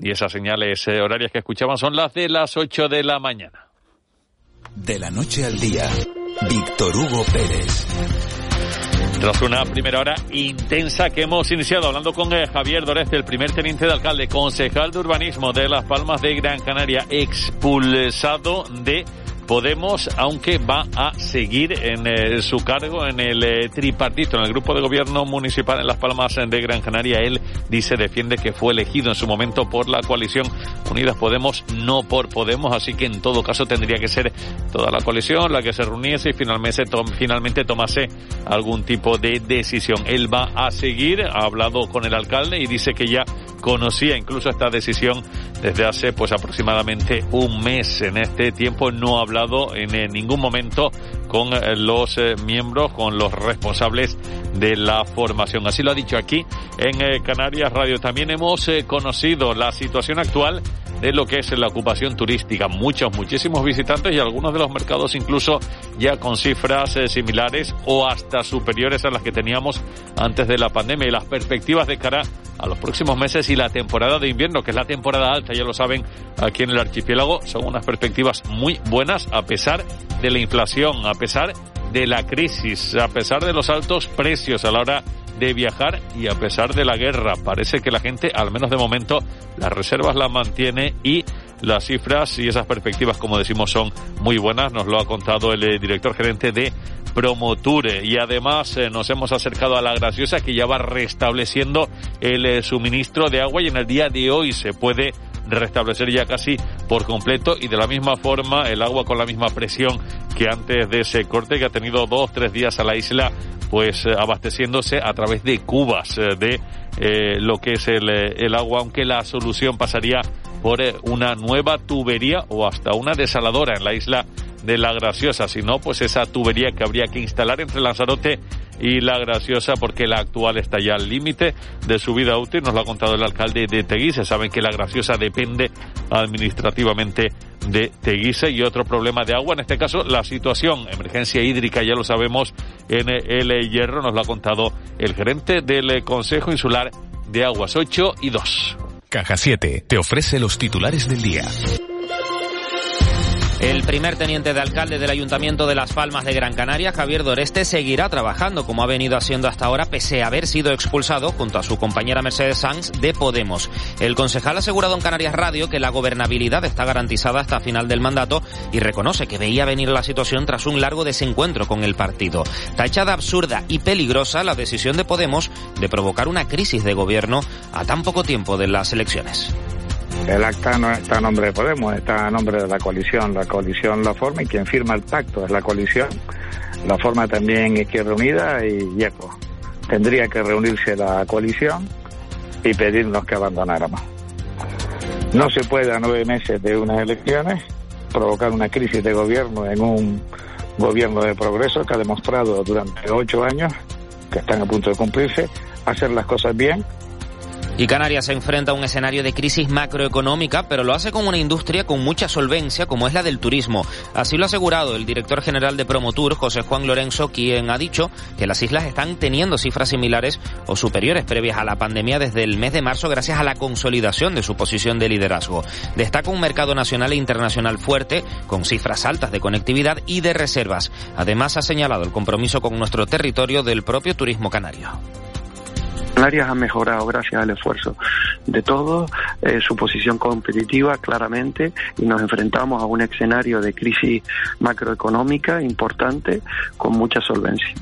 y esas señales eh, horarias que escuchaban son las de las 8 de la mañana. De la noche al día, Víctor Hugo Pérez. Tras una primera hora intensa que hemos iniciado hablando con eh, Javier Doreste, el primer teniente de alcalde, concejal de urbanismo de Las Palmas de Gran Canaria, expulsado de Podemos, aunque va a seguir en eh, su cargo en el eh, tripartito, en el grupo de gobierno municipal en Las Palmas de Gran Canaria. Él dice, defiende que fue elegido en su momento por la coalición Unidas Podemos, no por Podemos, así que en todo caso tendría que ser toda la coalición la que se reuniese y finalmente, finalmente tomase algún tipo de decisión. Él va a seguir, ha hablado con el alcalde y dice que ya conocía incluso esta decisión desde hace pues aproximadamente un mes. En este tiempo no ha en, ningún momento con eh, los eh, miembros, con los responsables de la formación. Así lo ha dicho aquí en eh, Canarias Radio. También hemos conocido la situación actual de lo que es la ocupación turística. Muchos, muchísimos visitantes y algunos de los mercados incluso ya con cifras similares o hasta superiores a las que teníamos antes de la pandemia. Y las perspectivas de cara a los próximos meses y la temporada de invierno, que es la temporada alta, ya lo saben, aquí en el archipiélago, son unas perspectivas muy buenas a pesar de la inflación, a pesar de la crisis, a pesar de los altos precios a la hora de viajar y a pesar de la guerra. Parece que la gente, al menos de momento, las reservas las mantiene y las cifras y esas perspectivas, como decimos, son muy buenas. Nos lo ha contado el eh, director gerente de Promoture. Y además eh, nos hemos acercado a la graciosa que ya va restableciendo el eh, suministro de agua y en el día de hoy se puede restablecer ya casi por completo y de la misma forma el agua con la misma presión que antes de ese corte que ha tenido dos, tres días a la isla pues eh, abasteciéndose a través de cubas de lo que es el, el agua, aunque la solución pasaría por una nueva tubería o hasta una desaladora en la isla de La Graciosa, sino pues esa tubería que habría que instalar entre Lanzarote y La Graciosa porque la actual está ya al límite de su vida útil, nos lo ha contado el alcalde de Teguise, saben que La Graciosa depende administrativamente de Teguise y otro problema de agua, en este caso la situación, emergencia hídrica, ya lo sabemos, en el Hierro, nos lo ha contado el gerente del Consejo Insular de Aguas 8 y 2. Caja 7 te ofrece los titulares del día. El primer teniente de alcalde del Ayuntamiento de Las Palmas de Gran Canaria, Javier Doreste, seguirá trabajando como ha venido haciendo hasta ahora, pese a haber sido expulsado junto a su compañera Mercedes Sanz de Podemos. El concejal ha asegurado en Canarias Radio que la gobernabilidad está garantizada hasta final del mandato y reconoce que veía venir la situación tras un largo desencuentro con el partido. Tachada absurda y peligrosa la decisión de Podemos de provocar una crisis de gobierno a tan poco tiempo de las elecciones. El acta no está a nombre de Podemos, está a nombre de la coalición. La coalición la forma y quien firma el pacto es la coalición. La forma también Izquierda Unida y YEPO. Tendría que reunirse la coalición y pedirnos que abandonáramos. No se puede a nueve meses de unas elecciones provocar una crisis de gobierno en un gobierno de progreso que ha demostrado durante ocho años, que están a punto de cumplirse, hacer las cosas bien y Canarias se enfrenta a un escenario de crisis macroeconómica, pero lo hace con una industria con mucha solvencia, como es la del turismo. Así lo ha asegurado el director general de Promotur, José Juan Lorenzo, quien ha dicho que las islas están teniendo cifras similares o superiores previas a la pandemia desde el mes de marzo gracias a la consolidación de su posición de liderazgo. Destaca un mercado nacional e internacional fuerte, con cifras altas de conectividad y de reservas. Además, ha señalado el compromiso con nuestro territorio del propio turismo canario. Canarias ha mejorado gracias al esfuerzo de todos, eh, su posición competitiva claramente y nos enfrentamos a un escenario de crisis macroeconómica importante con mucha solvencia.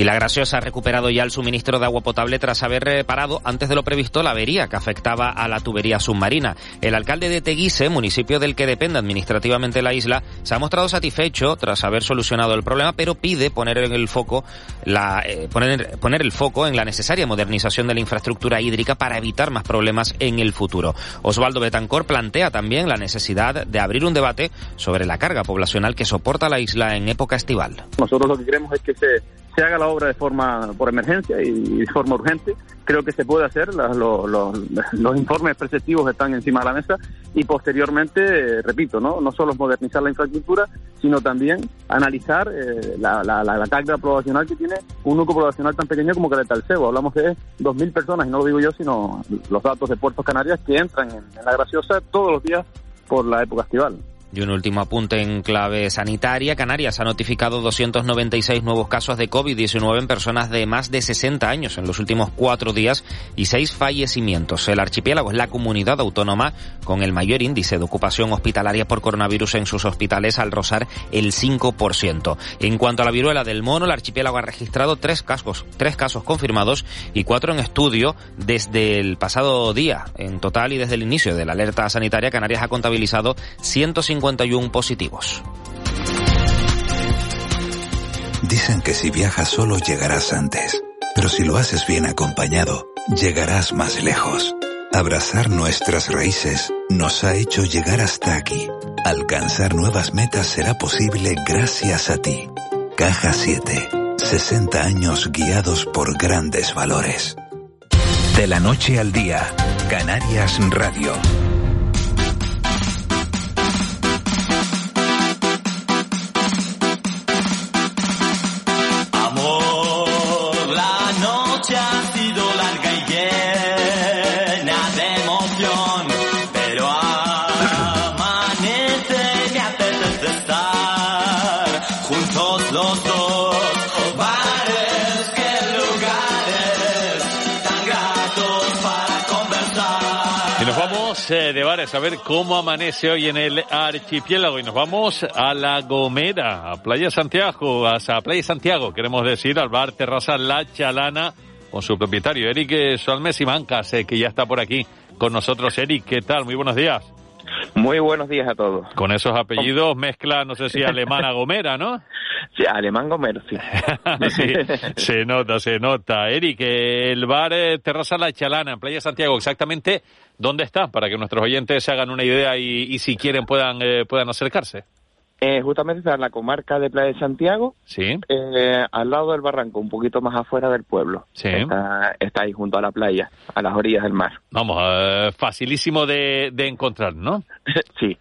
Y la Graciosa ha recuperado ya el suministro de agua potable tras haber reparado antes de lo previsto la avería que afectaba a la tubería submarina. El alcalde de Teguise, municipio del que depende administrativamente la isla, se ha mostrado satisfecho tras haber solucionado el problema, pero pide poner en el foco la, eh, poner, poner el foco en la necesaria modernización de la infraestructura hídrica para evitar más problemas en el futuro. Osvaldo Betancor plantea también la necesidad de abrir un debate sobre la carga poblacional que soporta la isla en época estival. Nosotros lo que queremos es que se se haga la obra de forma por emergencia y de forma urgente. Creo que se puede hacer, los, los, informes preceptivos están encima de la mesa y posteriormente, eh, repito, ¿no? no solo modernizar la infraestructura, sino también analizar eh, la, la, la, carga poblacional que tiene un núcleo poblacional tan pequeño como Cebo. Hablamos de 2.000 personas, y no lo digo yo, sino los datos de Puertos Canarias que entran en la Graciosa todos los días por la época estival. Y un último apunte en clave sanitaria. Canarias ha notificado 296 nuevos casos de COVID-19 en personas de más de 60 años en los últimos cuatro días y seis fallecimientos. El archipiélago es la comunidad autónoma con el mayor índice de ocupación hospitalaria por coronavirus en sus hospitales al rozar el 5%. En cuanto a la viruela del mono, el archipiélago ha registrado tres casos, tres casos confirmados y cuatro en estudio desde el pasado día. En total y desde el inicio de la alerta sanitaria, Canarias ha contabilizado 150 51 positivos. Dicen que si viajas solo llegarás antes, pero si lo haces bien acompañado, llegarás más lejos. Abrazar nuestras raíces nos ha hecho llegar hasta aquí. Alcanzar nuevas metas será posible gracias a ti. Caja 7. 60 años guiados por grandes valores. De la noche al día, Canarias Radio. Bares a ver cómo amanece hoy en el archipiélago y nos vamos a La Gomera, a Playa Santiago, a Playa Santiago, queremos decir, al bar Terraza La Chalana con su propietario, Eric Solmes y Mancas, que ya está por aquí con nosotros. Eric, ¿qué tal? Muy buenos días. Muy buenos días a todos. Con esos apellidos mezcla, no sé si alemana Gomera, ¿no? Sí, alemán Gomera, sí. sí. Se nota, se nota. Eric, el bar eh, Terraza La Chalana en Playa Santiago, exactamente ¿Dónde está? Para que nuestros oyentes se hagan una idea y, si quieren puedan, eh, puedan acercarse. Eh, justamente está en la comarca de Playa de Santiago, sí. Eh, al lado del barranco, un poquito más afuera del pueblo. Sí. Está, ahí junto a la playa, a las orillas del mar. Vamos, facilísimo de, de, encontrar, ¿no? sí.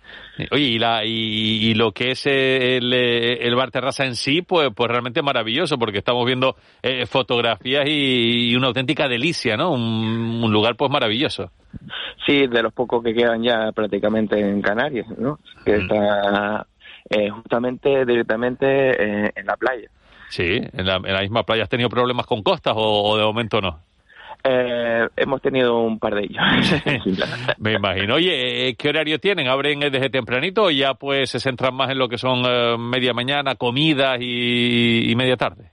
Oye, y, la, y, lo que es el, el, bar terraza en sí, pues, pues realmente maravilloso, porque estamos viendo fotografías y, una auténtica delicia, ¿no? Un, un lugar pues maravilloso. Sí, de los pocos que quedan ya prácticamente en Canarias, ¿no? Que está eh, justamente directamente eh, en la playa. Sí, en la, misma playa. ¿Has tenido problemas con costas o, de momento no? Eh, hemos tenido un par de ellos. Me imagino. Oye, ¿qué horario tienen? ¿Abren desde tempranito o ya pues se centran más en lo que son media mañana, comidas y media tarde?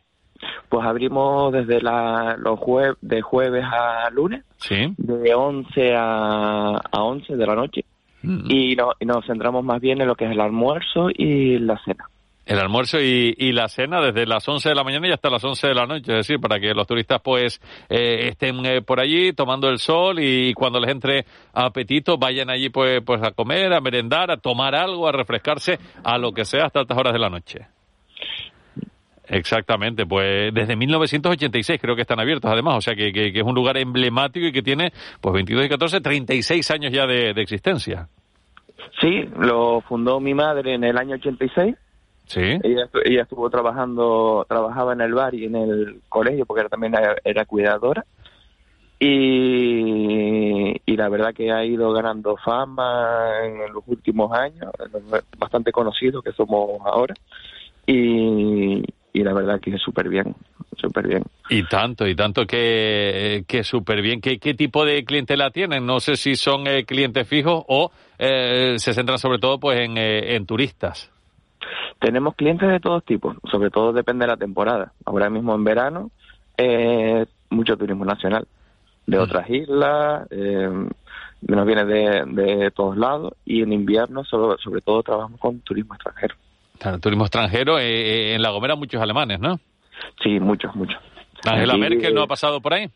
Pues abrimos desde la, los jue de jueves a lunes, de 11 a, a 11 de la noche, mm. y, no, y, nos centramos más bien en lo que es el almuerzo y la cena. El almuerzo y, y, la cena desde las 11 de la mañana y hasta las 11 de la noche, es decir, para que los turistas pues eh, estén eh, por allí tomando el sol y cuando les entre apetito vayan allí pues, pues a comer, a merendar, a tomar algo, a refrescarse, a lo que sea hasta altas horas de la noche. Exactamente, pues desde 1986 creo que están abiertos además, o sea que, que, es un lugar emblemático y que tiene pues 22 y 14, 36 años ya de, existencia. Sí, lo fundó mi madre en el año 86. Sí. Ella, ella estuvo trabajando, trabajaba en el bar y en el colegio porque también era, cuidadora. Y, y, la verdad que ha ido ganando fama en los últimos años, bastante conocido que somos ahora. Y, y la verdad que es súper bien, súper bien. Y tanto, y tanto que, que súper bien. ¿Qué, ¿Qué tipo de clientela tienen? No sé si son eh, clientes fijos o eh, se centran sobre todo pues en, eh, en turistas. Tenemos clientes de todos tipos, sobre todo depende de la temporada. Ahora mismo en verano, mucho turismo nacional, de otras islas, nos viene de, de todos lados, y en invierno sobre, sobre todo trabajamos con turismo extranjero turismo extranjero. Eh, eh, en La Gomera muchos alemanes, ¿no? Sí, muchos, muchos. ¿Angela Merkel no ha pasado por ahí?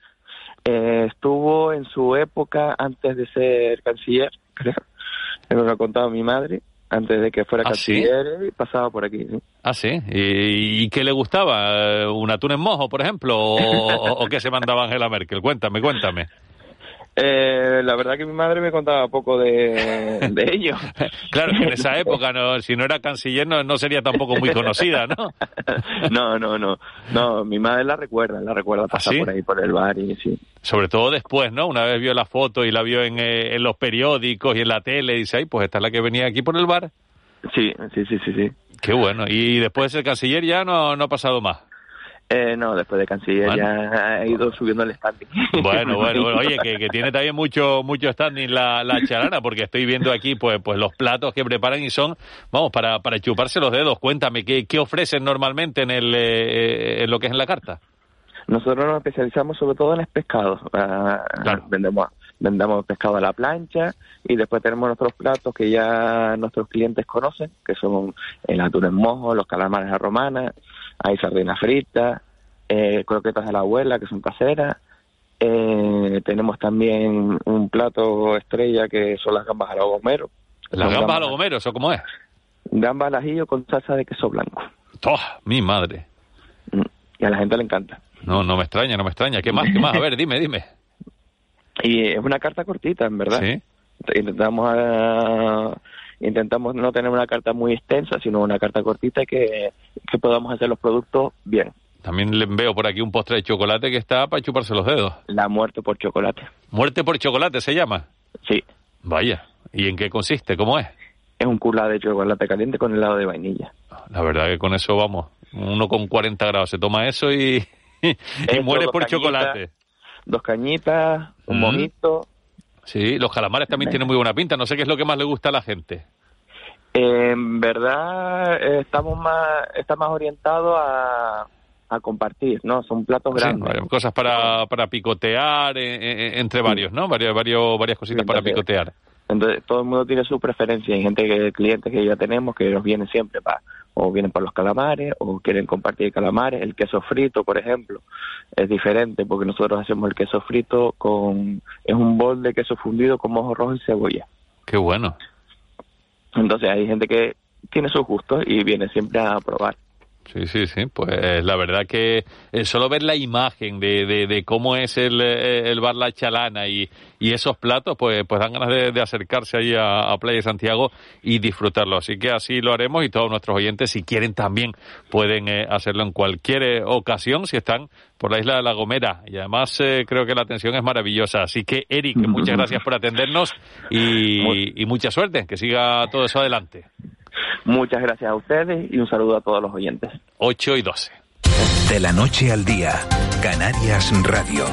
Eh, estuvo en su época antes de ser canciller, creo. Me lo ha contado mi madre. antes de que fuera ¿Ah, sí? canciller, pasaba por aquí. sí. Ah, sí. ¿Y, y qué le gustaba? ¿Un atún en mojo, por ejemplo? ¿O, o- o qué se mandaba Angela Merkel? Cuéntame, cuéntame. Eh, la verdad que mi madre me contaba poco de, de ello. Claro, que en esa época, no, si no era canciller, no, no sería tampoco muy conocida, ¿no? No, no, no. No, mi madre la recuerda, la recuerda pasar ¿Ah, sí? por ahí, por el bar y sí. Sobre todo después, ¿no? Una vez vio la foto y la vio en, eh, en los periódicos y en la tele y dice, ay, pues esta es la que venía aquí por el bar. Sí, sí, sí, sí, sí. Qué bueno. Y después de ser canciller ya no, no ha pasado más. Eh, no, después de canciller Bueno. ya ha ido subiendo el standing. Bueno, bueno, bueno. Oye, que, que tiene también mucho mucho standing la, la charana, porque estoy viendo aquí pues pues los platos que preparan y son, vamos, para, para chuparse los dedos. Cuéntame, ¿qué, qué ofrecen normalmente en, el, eh, en lo que es en la carta? Nosotros nos especializamos sobre todo en el pescado. Ah, Claro. Vendemos vendemos pescado a la plancha y después tenemos nuestros platos que ya nuestros clientes conocen, que son el atún en mojo, los calamares a romana, hay sardinas fritas, eh, croquetas de la abuela que son caseras. Eh, tenemos también un plato estrella que son las gambas a la gomero. Las gambas a los gomeros, ¿o cómo es? Gambas al ajillo con salsa de queso blanco. ¡Toh! Mi madre. Mm, Y a la gente le encanta. No, no me extraña, no me extraña. ¿Qué más? ¿Qué más? A ver, dime, dime. Y es una carta cortita, en verdad. Sí. Intentamos ah, intentamos no tener una carta muy extensa, sino una carta cortita que, que podamos hacer los productos bien. También le veo por aquí un postre de chocolate que está para chuparse los dedos. La muerte por chocolate. Muerte por chocolate se llama. Sí, Vaya. ¿Y en qué consiste? ¿Cómo es? es un culá de chocolate caliente con helado de vainilla. La verdad que con eso vamos. Uno con 40 grados se toma eso y, y muere por cañitas. chocolate. Dos cañitas, un Mm. mojito. Sí, los calamares también Venga. tienen muy buena pinta. No sé qué es lo que más le gusta a la gente. En verdad eh, estamos más está más orientado a, a compartir, ¿no? Son platos Sí, grandes. cosas para, para picotear eh, eh, entre varios, ¿no? Varios, varios, varias cositas para picotear. Entonces, todo el mundo tiene su preferencia. Hay gente que, clientes que ya tenemos que nos vienen siempre para, o vienen para los calamares, o quieren compartir calamares. El queso frito, por ejemplo, es diferente porque nosotros hacemos el queso frito con, es un bol de queso fundido con mojo rojo y cebolla. Qué bueno. Entonces, hay gente que tiene sus gustos y viene siempre a probar. Sí, sí, sí. Pues la verdad que eh, solo ver la imagen de, de, de cómo es el, eh, el bar La Chalana y, y esos platos, pues, pues dan ganas de, de acercarse ahí a, a Playa de Santiago y disfrutarlo. Así que así lo haremos y todos nuestros oyentes, si quieren también, pueden eh, hacerlo en cualquier eh, ocasión si están por la isla de La Gomera. Y además eh, creo que la atención es maravillosa. Así que, Eric, muchas gracias por atendernos y, y mucha suerte. Que siga todo eso adelante. Muchas gracias a ustedes y un saludo a todos los oyentes. 8 y 12. De la noche al día, Canarias Radio.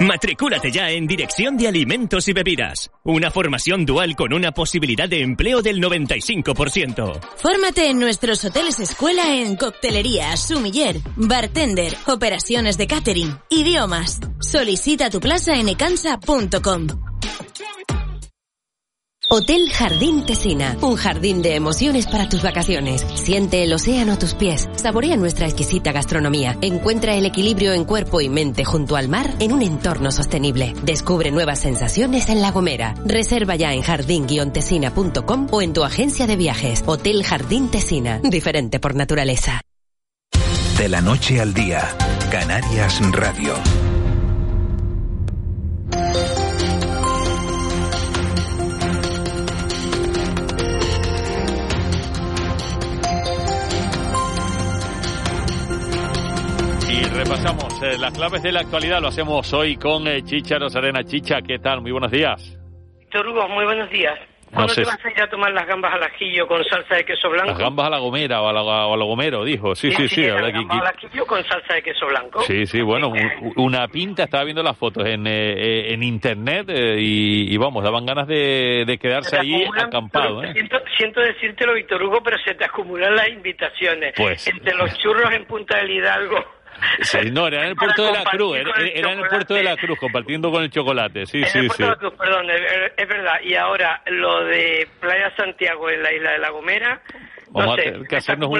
Matricúlate ya en Dirección de Alimentos y Bebidas. Una formación dual con una posibilidad de empleo del 95%. Fórmate en nuestros hoteles escuela en coctelería, sumiller, bartender, operaciones de catering, idiomas. Solicita tu plaza en ecansa.com. Hotel Jardín Tesina, un jardín de emociones para tus vacaciones. Siente el océano a tus pies, saborea nuestra exquisita gastronomía, encuentra el equilibrio en cuerpo y mente junto al mar en un entorno sostenible. Descubre nuevas sensaciones en La Gomera. Reserva ya en jardín-tesina.com o en tu agencia de viajes. Hotel Jardín Tesina, diferente por naturaleza. De la noche al día, Canarias Radio. Repasamos eh, las claves de la actualidad. Lo hacemos hoy con eh, Chicha Rosarena. Chicha, ¿qué tal? Muy buenos días. Víctor Hugo, muy buenos días. ¿Cuándo sé te vas a ir a tomar las gambas al ajillo con salsa de queso blanco? Las gambas a la gomera o a la, a la gomero, dijo. Sí, sí, sí. la las gambas al ajillo con salsa de queso blanco. Sí, sí, bueno, un- una pinta, estaba viendo las fotos en, eh, eh, en internet eh, y, y vamos, daban ganas de, de quedarse acumulan, acampado. pero ¿eh? Siento, siento decírtelo, Víctor Hugo, pero se te acumulan las invitaciones. Pues- Entre los churros en Punta del Hidalgo. Sí, no, era en el puerto de la Cruz, era, en el puerto de la Cruz, compartiendo con el chocolate, sí, en sí, el sí. De la Cruz, perdón, es, es verdad. Y ahora lo de Playa Santiago en la isla de La Gomera, Vamos a tener que hacernos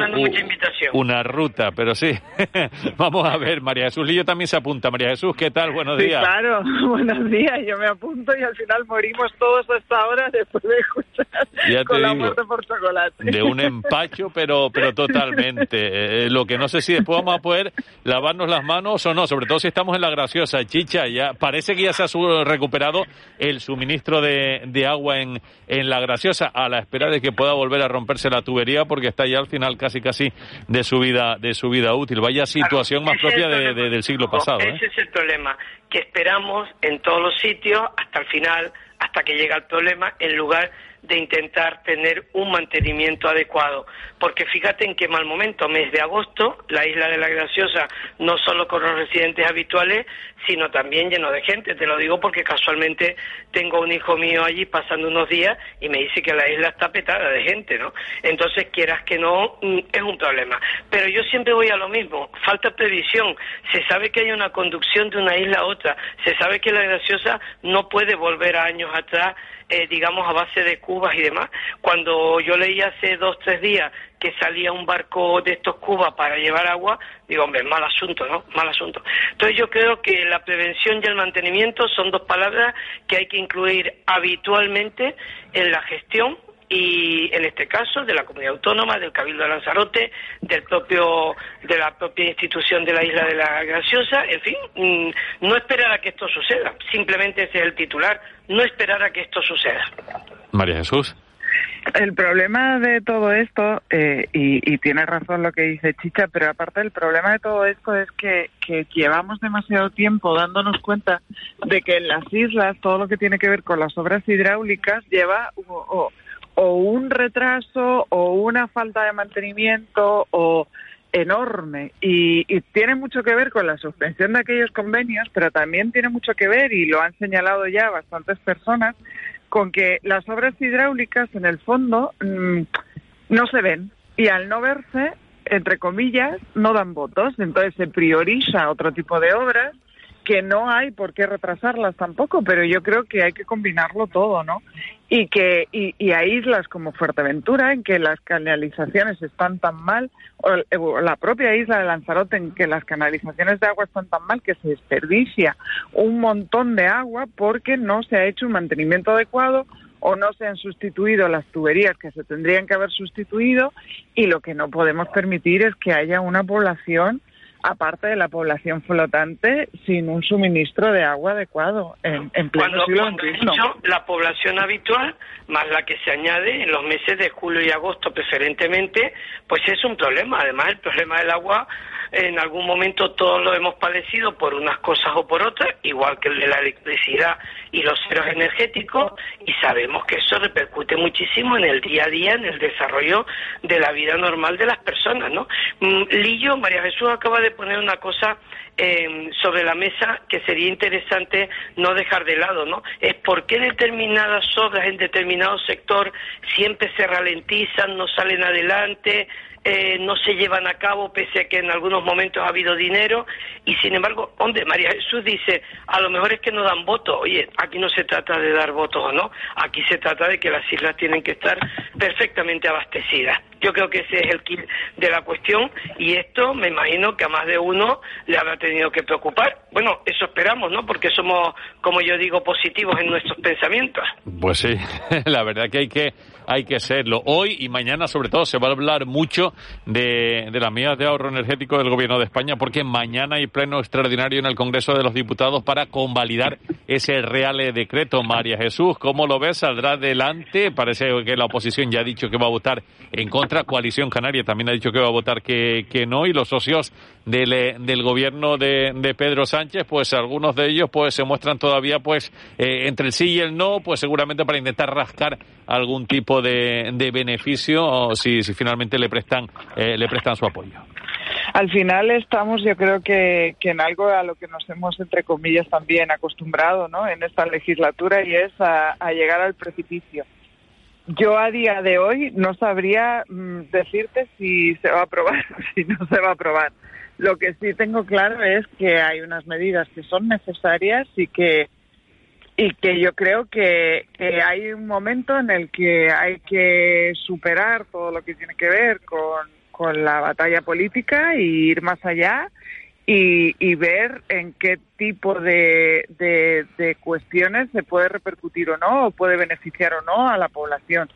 una ruta, pero sí. Vamos a ver, María Jesús Lillo también se apunta. María Jesús, ¿qué tal? Buenos días. claro, buenos días. Yo me apunto y al final morimos todos a esta hora después de escuchar con la muerte por chocolate. De un empacho, pero, pero totalmente. Eh, lo que no sé si después vamos a poder lavarnos las manos o no, sobre todo si estamos en la graciosa. Chicha, ya parece que ya se ha recuperado el suministro de, de agua en, en la graciosa a la espera de que pueda volver a romperse la tubería porque está ya al final casi casi de su vida de su vida útil. Vaya situación más propia de, del siglo pasado. ¿eh? Ese es el problema, que esperamos en todos los sitios hasta el final, hasta que llega el problema, en lugar de intentar tener un mantenimiento adecuado. Porque fíjate en qué mal momento, mes de agosto, la isla de la Graciosa, no solo con los residentes habituales, sino también lleno de gente. Te lo digo porque casualmente tengo un hijo mío allí pasando unos días y me dice que la isla está petada de gente, ¿no? Entonces, quieras que no, mm, es un problema. Pero yo siempre voy a lo mismo, falta previsión. Se sabe que hay una conducción de una isla a otra, se sabe que la Graciosa no puede volver a años atrás eh, digamos, a base de cubas y demás. Cuando yo leí hace dos, tres días que salía un barco de estos cubas para llevar agua, digo, hombre, mal asunto, ¿no? Mal asunto. Entonces yo creo que la prevención y el mantenimiento son dos palabras que hay que incluir habitualmente en la gestión y en este caso de la comunidad autónoma, del Cabildo de Lanzarote, del propio, de la propia institución de la isla de la Graciosa, en fin, mm, no esperar a que esto suceda, simplemente ese es el titular, no esperar a que esto suceda. María Jesús. El problema de todo esto, eh, y, tiene razón lo que dice Chicha, pero aparte el problema de todo esto es que, llevamos demasiado tiempo dándonos cuenta de que en las islas todo lo que tiene que ver con las obras hidráulicas lleva o un retraso o una falta de mantenimiento o enorme y, tiene mucho que ver con la suspensión de aquellos convenios, pero también tiene mucho que ver, y lo han señalado ya bastantes personas, con que las obras hidráulicas en el fondo mm, no se ven y al no verse, entre comillas, no dan votos. Entonces se prioriza otro tipo de obras que no hay por qué retrasarlas tampoco, pero yo creo que hay que combinarlo todo, ¿no? Y que y, hay islas como Fuerteventura en que las canalizaciones están tan mal, o, la propia isla de Lanzarote en que las canalizaciones de agua están tan mal que se desperdicia un montón de agua porque no se ha hecho un mantenimiento adecuado o no se han sustituido las tuberías que se tendrían que haber sustituido y lo que no podemos permitir es que haya una población aparte de la población flotante, sin un suministro de agua adecuado en, en pleno siglo XXI. la población habitual, más la que se añade en los meses de julio y agosto preferentemente, pues es un problema. Además, el problema del agua en algún momento todos lo hemos padecido por unas cosas o por otras, igual que el de la electricidad y los ceros energéticos, y sabemos que eso repercute muchísimo en el día a día, en el desarrollo de la vida normal de las personas, ¿no? Mm, Lillo, María Jesús acaba de poner una cosa eh, sobre la mesa que sería interesante no dejar de lado, ¿no? Es por qué determinadas obras en determinado sector siempre se ralentizan, no salen adelante, eh, no se llevan a cabo pese a que en algunos momentos ha habido dinero y sin embargo, hombre, María Jesús dice, a lo mejor es que no dan votos. Oye, aquí no se trata de dar votos o no, aquí se trata de que las islas tienen que estar perfectamente abastecidas. Yo creo que ese es el kit de la cuestión y esto me imagino que a más de uno le habrá tenido que preocupar. Bueno, eso esperamos, ¿no? Porque somos, como yo digo, positivos en nuestros pensamientos. Pues sí, la verdad que hay que hay que serlo. Hoy y mañana, sobre todo, se va a hablar mucho de, de las medidas de ahorro energético del Gobierno de España, porque mañana hay pleno extraordinario en el Congreso de los Diputados para convalidar ese Real Decreto. María Jesús, ¿cómo lo ves? ¿Saldrá adelante? Parece que la oposición ya ha dicho que va a votar en contra. Coalición Canaria también ha dicho que va a votar que, que no. Y los socios del, eh, del gobierno de, de, Pedro Sánchez, pues algunos de ellos pues se muestran todavía pues eh, entre el sí y el no, pues seguramente para intentar rascar algún tipo de, beneficio o si, si finalmente le prestan, eh, le prestan su apoyo. Al final estamos, yo creo que, que en algo a lo que nos hemos, entre comillas, también acostumbrado ¿no? en esta legislatura y es a, a llegar al precipicio. Yo a día de hoy no sabría mm, decirte si se va a aprobar o si no se va a aprobar. Lo que sí tengo claro es que hay unas medidas que son necesarias y que y que yo creo que, hay un momento en el que hay que superar todo lo que tiene que ver con, con la batalla política y ir más allá y, y ver en qué tipo de, de, cuestiones se puede repercutir o no, o puede beneficiar o no a la población.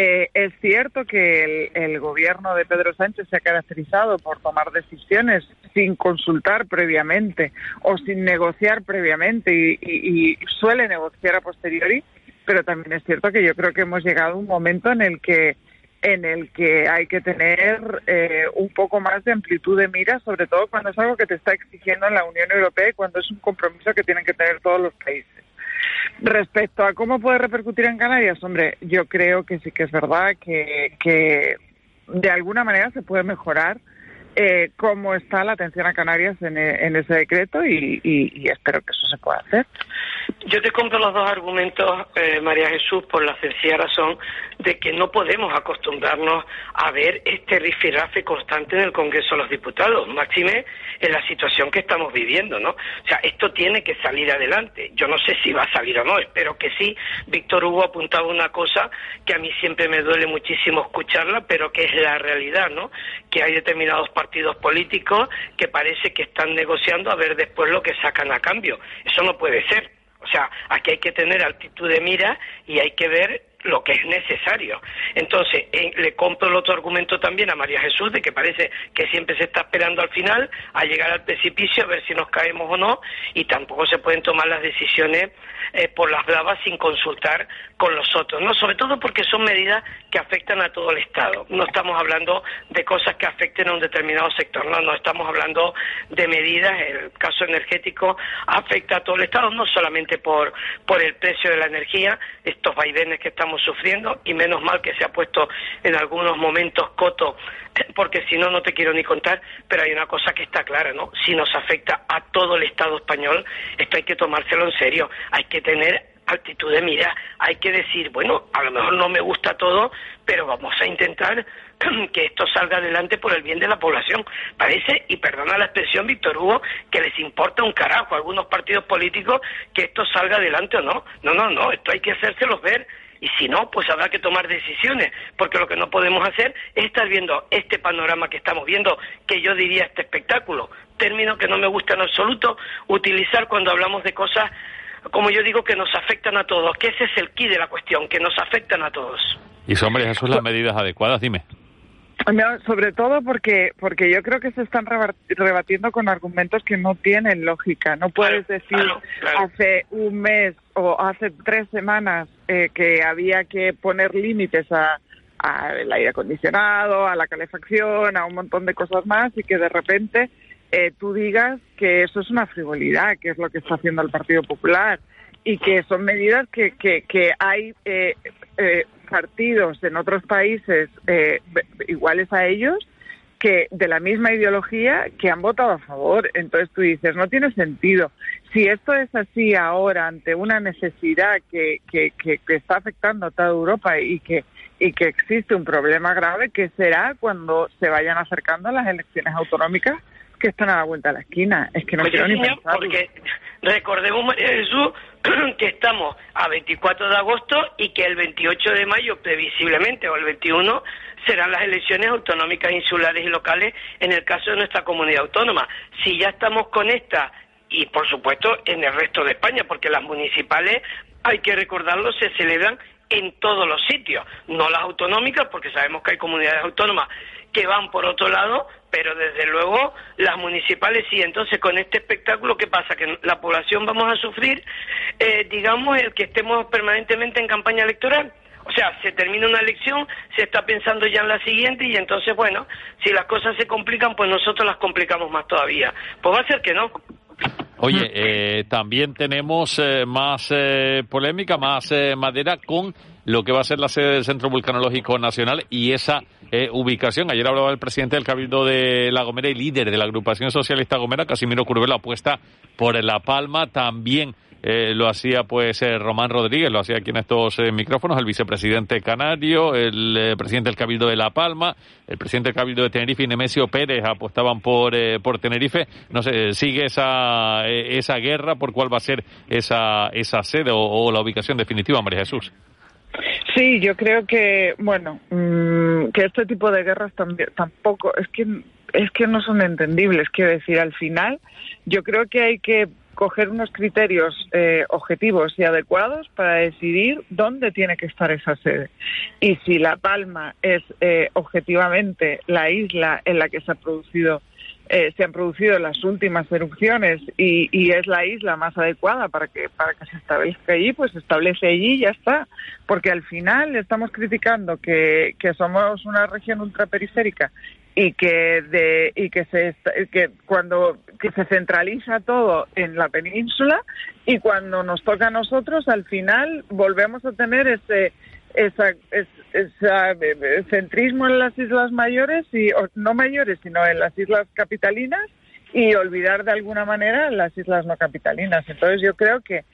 Eh, es cierto que el, gobierno de Pedro Sánchez se ha caracterizado por tomar decisiones sin consultar previamente o sin negociar previamente y, y, suele negociar a posteriori, pero también es cierto que yo creo que hemos llegado a un momento en el que en el que hay que tener eh, un poco más de amplitud de mira, sobre todo cuando es algo que te está exigiendo la Unión Europea y cuando es un compromiso que tienen que tener todos los países. Respecto a cómo puede repercutir en Canarias, hombre, yo creo que sí que es verdad que, que de alguna manera se puede mejorar eh, cómo está la atención a Canarias en, ese decreto y, espero que eso se pueda hacer. Yo te compro los dos argumentos, eh, María Jesús, por la sencilla razón de que no podemos acostumbrarnos a ver este rifirrafe constante en el Congreso de los Diputados, máxime en la situación que estamos viviendo, ¿no? O sea, esto tiene que salir adelante. Yo no sé si va a salir o no, espero que sí. Víctor Hugo apuntaba una cosa que a mí siempre me duele muchísimo escucharla, pero que es la realidad, ¿no? Que hay determinados partidos políticos que parece que están negociando a ver después lo que sacan a cambio. Eso no puede ser. O sea, aquí hay que tener altitud de mira y hay que ver lo que es necesario. Entonces, le compro el otro argumento también a María Jesús de que parece que siempre se está esperando al final a llegar al precipicio a ver si nos caemos o no y tampoco se pueden tomar las decisiones eh, por las bravas sin consultar con los otros, ¿no? Sobre todo porque son medidas que afectan a todo el Estado. No estamos hablando de cosas que afecten a un determinado sector, no, no estamos hablando de medidas, el caso energético afecta a todo el Estado, no solamente por, por el precio de la energía, estos vaivenes que estamos sufriendo y menos mal que se ha puesto en algunos momentos coto, porque si no, no te quiero ni contar, pero hay una cosa que está clara, ¿no? Si nos afecta a todo el Estado español, esto hay que tomárselo en serio, hay que tener actitud de mira, hay que decir, bueno, a lo mejor no me gusta todo, pero vamos a intentar que esto salga adelante por el bien de la población. Parece, y perdona la expresión, Víctor Hugo, que les importa un carajo a algunos partidos políticos que esto salga adelante o no. No, no, no, esto hay que hacérselos ver y si no, pues habrá que tomar decisiones, porque lo que no podemos hacer es estar viendo este panorama que estamos viendo, que yo diría este espectáculo, término que no me gusta en absoluto utilizar cuando hablamos de cosas, como yo digo, que nos afectan a todos, que ese es el key de la cuestión, que nos afectan a todos. Y hombre, esas son las medidas adecuadas, dime. Sobre todo porque porque yo creo que se están rebatiendo con argumentos que no tienen lógica. No puedes decir hace un mes o hace tres semanas eh, que había que poner límites a al aire acondicionado, a la calefacción, a un montón de cosas más y que de repente eh, tú digas que eso es una frivolidad, que es lo que está haciendo el Partido Popular y que son medidas que, que, que hay eh, eh, partidos en otros países eh, iguales a ellos que de la misma ideología que han votado a favor. Entonces tú dices, no tiene sentido. Si esto es así ahora ante una necesidad que, que, que, está afectando a toda Europa y que, y que existe un problema grave, ¿qué será cuando se vayan acercando las elecciones autonómicas que están a la vuelta de la esquina? Es que no quiero ni pensar. Porque recordemos, María Jesús, que estamos a 24 de agosto y que el 28 de mayo, previsiblemente, o el 21, serán las elecciones autonómicas insulares y locales en el caso de nuestra comunidad autónoma. Si ya estamos con esta y por supuesto en el resto de España, porque las municipales, hay que recordarlo, se celebran en todos los sitios, no las autonómicas, porque sabemos que hay comunidades autónomas que van por otro lado, pero desde luego las municipales sí. Entonces, con este espectáculo, ¿qué pasa? Que la población vamos a sufrir, eh, digamos, el que estemos permanentemente en campaña electoral. O sea, se termina una elección, se está pensando ya en la siguiente y entonces, bueno, si las cosas se complican, pues nosotros las complicamos más todavía. Pues va a ser que no. Oye, eh, también tenemos eh, más eh, polémica, más madera con lo que va a ser la sede del Centro Vulcanológico Nacional y esa ubicación. Ayer hablaba el presidente del Cabildo de La Gomera y líder de la agrupación socialista Gomera, Casimiro Curvelo, apuesta por La Palma. También eh, lo hacía pues eh, Román Rodríguez, lo hacía aquí en estos eh, micrófonos, el vicepresidente canario, el presidente del Cabildo de La Palma, el presidente del Cabildo de Tenerife y Nemesio Pérez apostaban por, por Tenerife. No sé, sigue esa, esa guerra por cuál va a ser esa, esa sede o, la ubicación definitiva, María Jesús. Sí, yo creo que, bueno, mm, que este tipo de guerras también, tampoco, es que, es que no son entendibles. Quiero decir, al final, yo creo que hay que coger unos criterios eh, objetivos y adecuados para decidir dónde tiene que estar esa sede. Y si La Palma es eh, objetivamente la isla en la que se ha producido eh, se han producido las últimas erupciones y, y, es la isla más adecuada para que para que se establezca allí, pues se establece allí y ya está. Porque al final estamos criticando que, que somos una región ultraperiférica y que de y que se que cuando que se centraliza todo en la península y cuando nos toca a nosotros al final volvemos a tener ese esa, ese centrismo en las islas mayores y no mayores sino en las islas capitalinas y olvidar de alguna manera las islas no capitalinas. Entonces yo creo que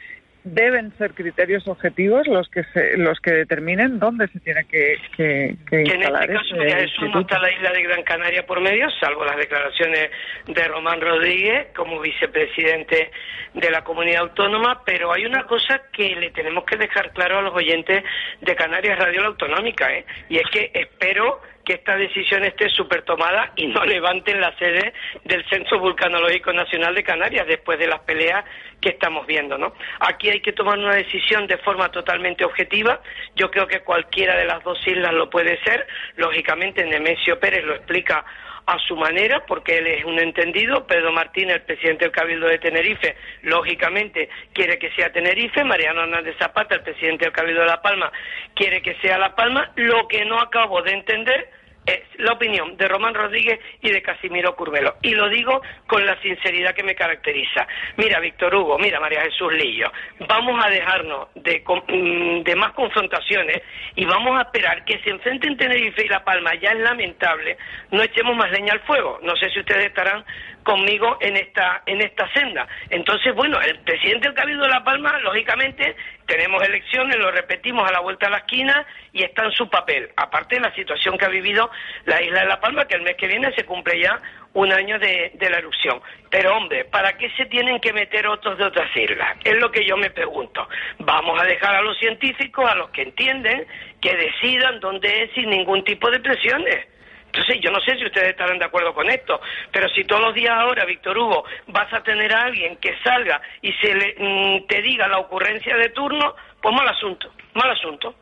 deben ser criterios objetivos los que se, los que determinen dónde se tiene que, que, que, en este caso no está la isla de Gran Canaria por medio, salvo las declaraciones de Román Rodríguez como vicepresidente de la comunidad autónoma, pero hay una cosa que le tenemos que dejar claro a los oyentes de Canarias Radio la Autonómica, ¿eh? y es que espero que esta decisión esté súper tomada y no levanten la sede del Centro Vulcanológico Nacional de Canarias después de las peleas que estamos viendo, ¿no? Aquí hay que tomar una decisión de forma totalmente objetiva. Yo creo que cualquiera de las dos islas lo puede ser. Lógicamente, Nemesio Pérez lo explica a su manera, porque él es un entendido. Pedro Martínez, el presidente del Cabildo de Tenerife, lógicamente quiere que sea Tenerife. Mariano Hernández Zapata, el presidente del Cabildo de La Palma, quiere que sea La Palma. Lo que no acabo de entender es la opinión de Román Rodríguez y de Casimiro Curvelo. Y lo digo con la sinceridad que me caracteriza. Mira, Víctor Hugo, mira, María Jesús Lillo, vamos a dejarnos de, mm, de más confrontaciones y vamos a esperar que se enfrenten Tenerife y La Palma. Ya es lamentable, no echemos más leña al fuego. No sé si ustedes estarán conmigo en esta, en esta senda. Entonces, bueno, el presidente del Cabildo de La Palma, lógicamente, tenemos elecciones, lo repetimos a la vuelta a la esquina y está en su papel. Aparte de la situación que ha vivido la isla de La Palma, que el mes que viene se cumple ya un año de, de, la erupción. Pero hombre, ¿para qué se tienen que meter otros de otras islas? Es lo que yo me pregunto. Vamos a dejar a los científicos, a los que entienden, que decidan dónde es sin ningún tipo de presiones. Entonces, yo no sé si ustedes estarán de acuerdo con esto, pero si todos los días ahora, Víctor Hugo, vas a tener a alguien que salga y se le, mm, te diga la ocurrencia de turno, pues mal asunto, mal asunto.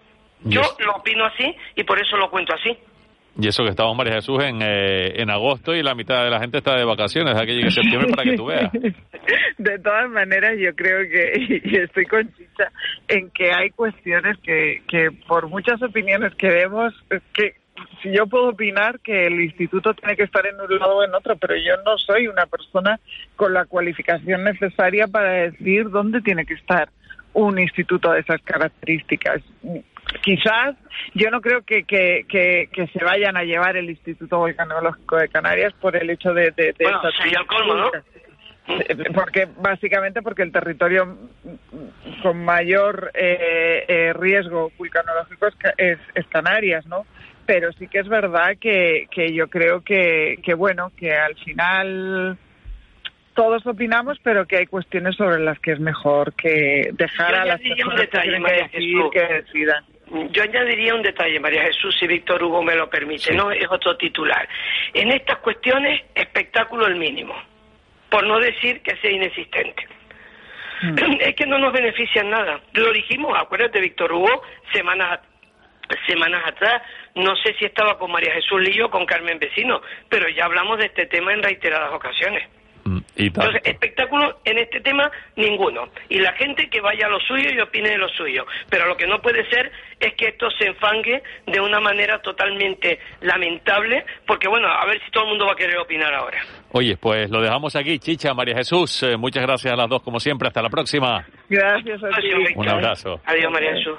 Yo lo opino así y por eso lo cuento así. Y eso que estamos, María Jesús, en, eh, en agosto y la mitad de la gente está de vacaciones, hay que llegue septiembre para que tú veas. De todas maneras, yo creo que, y estoy con Chicha, en que hay cuestiones que, que por muchas opiniones que vemos, que si yo puedo opinar que el instituto tiene que estar en un lado o en otro, pero yo no soy una persona con la cualificación necesaria para decir dónde tiene que estar un instituto de esas características. Quizás yo no creo que, que, que, se vayan a llevar el Instituto Volcanológico de Canarias por el hecho de... de, bueno, sería el colmo, ¿no? Porque básicamente porque el territorio con mayor eh, eh, riesgo vulcanológico es, es Canarias, ¿no? Pero sí que es verdad que, que yo creo que, que, bueno, que al final todos opinamos, pero que hay cuestiones sobre las que es mejor que dejar a las personas detalle, que, decidan. Yo añadiría un detalle, María Jesús, si Víctor Hugo me lo permite, no es otro titular. En estas cuestiones, espectáculo el mínimo, por no decir que sea inexistente. Mm. Es que no nos beneficia nada. Lo dijimos, acuérdate, Víctor Hugo, semanas semanas atrás. No sé si estaba con María Jesús Lillo o con Carmen Vecino, pero ya hablamos de este tema en reiteradas ocasiones. Mm, Entonces, espectáculo en este tema, ninguno. Y la gente que vaya a lo suyo y opine de lo suyo. Pero lo que no puede ser es que esto se enfangue de una manera totalmente lamentable, porque bueno, a ver si todo el mundo va a querer opinar ahora. Oye, pues lo dejamos aquí, Chicha, María Jesús. Eh, muchas gracias a las dos, como siempre. Hasta la próxima. Gracias a ti. Un abrazo. Adiós, María Jesús.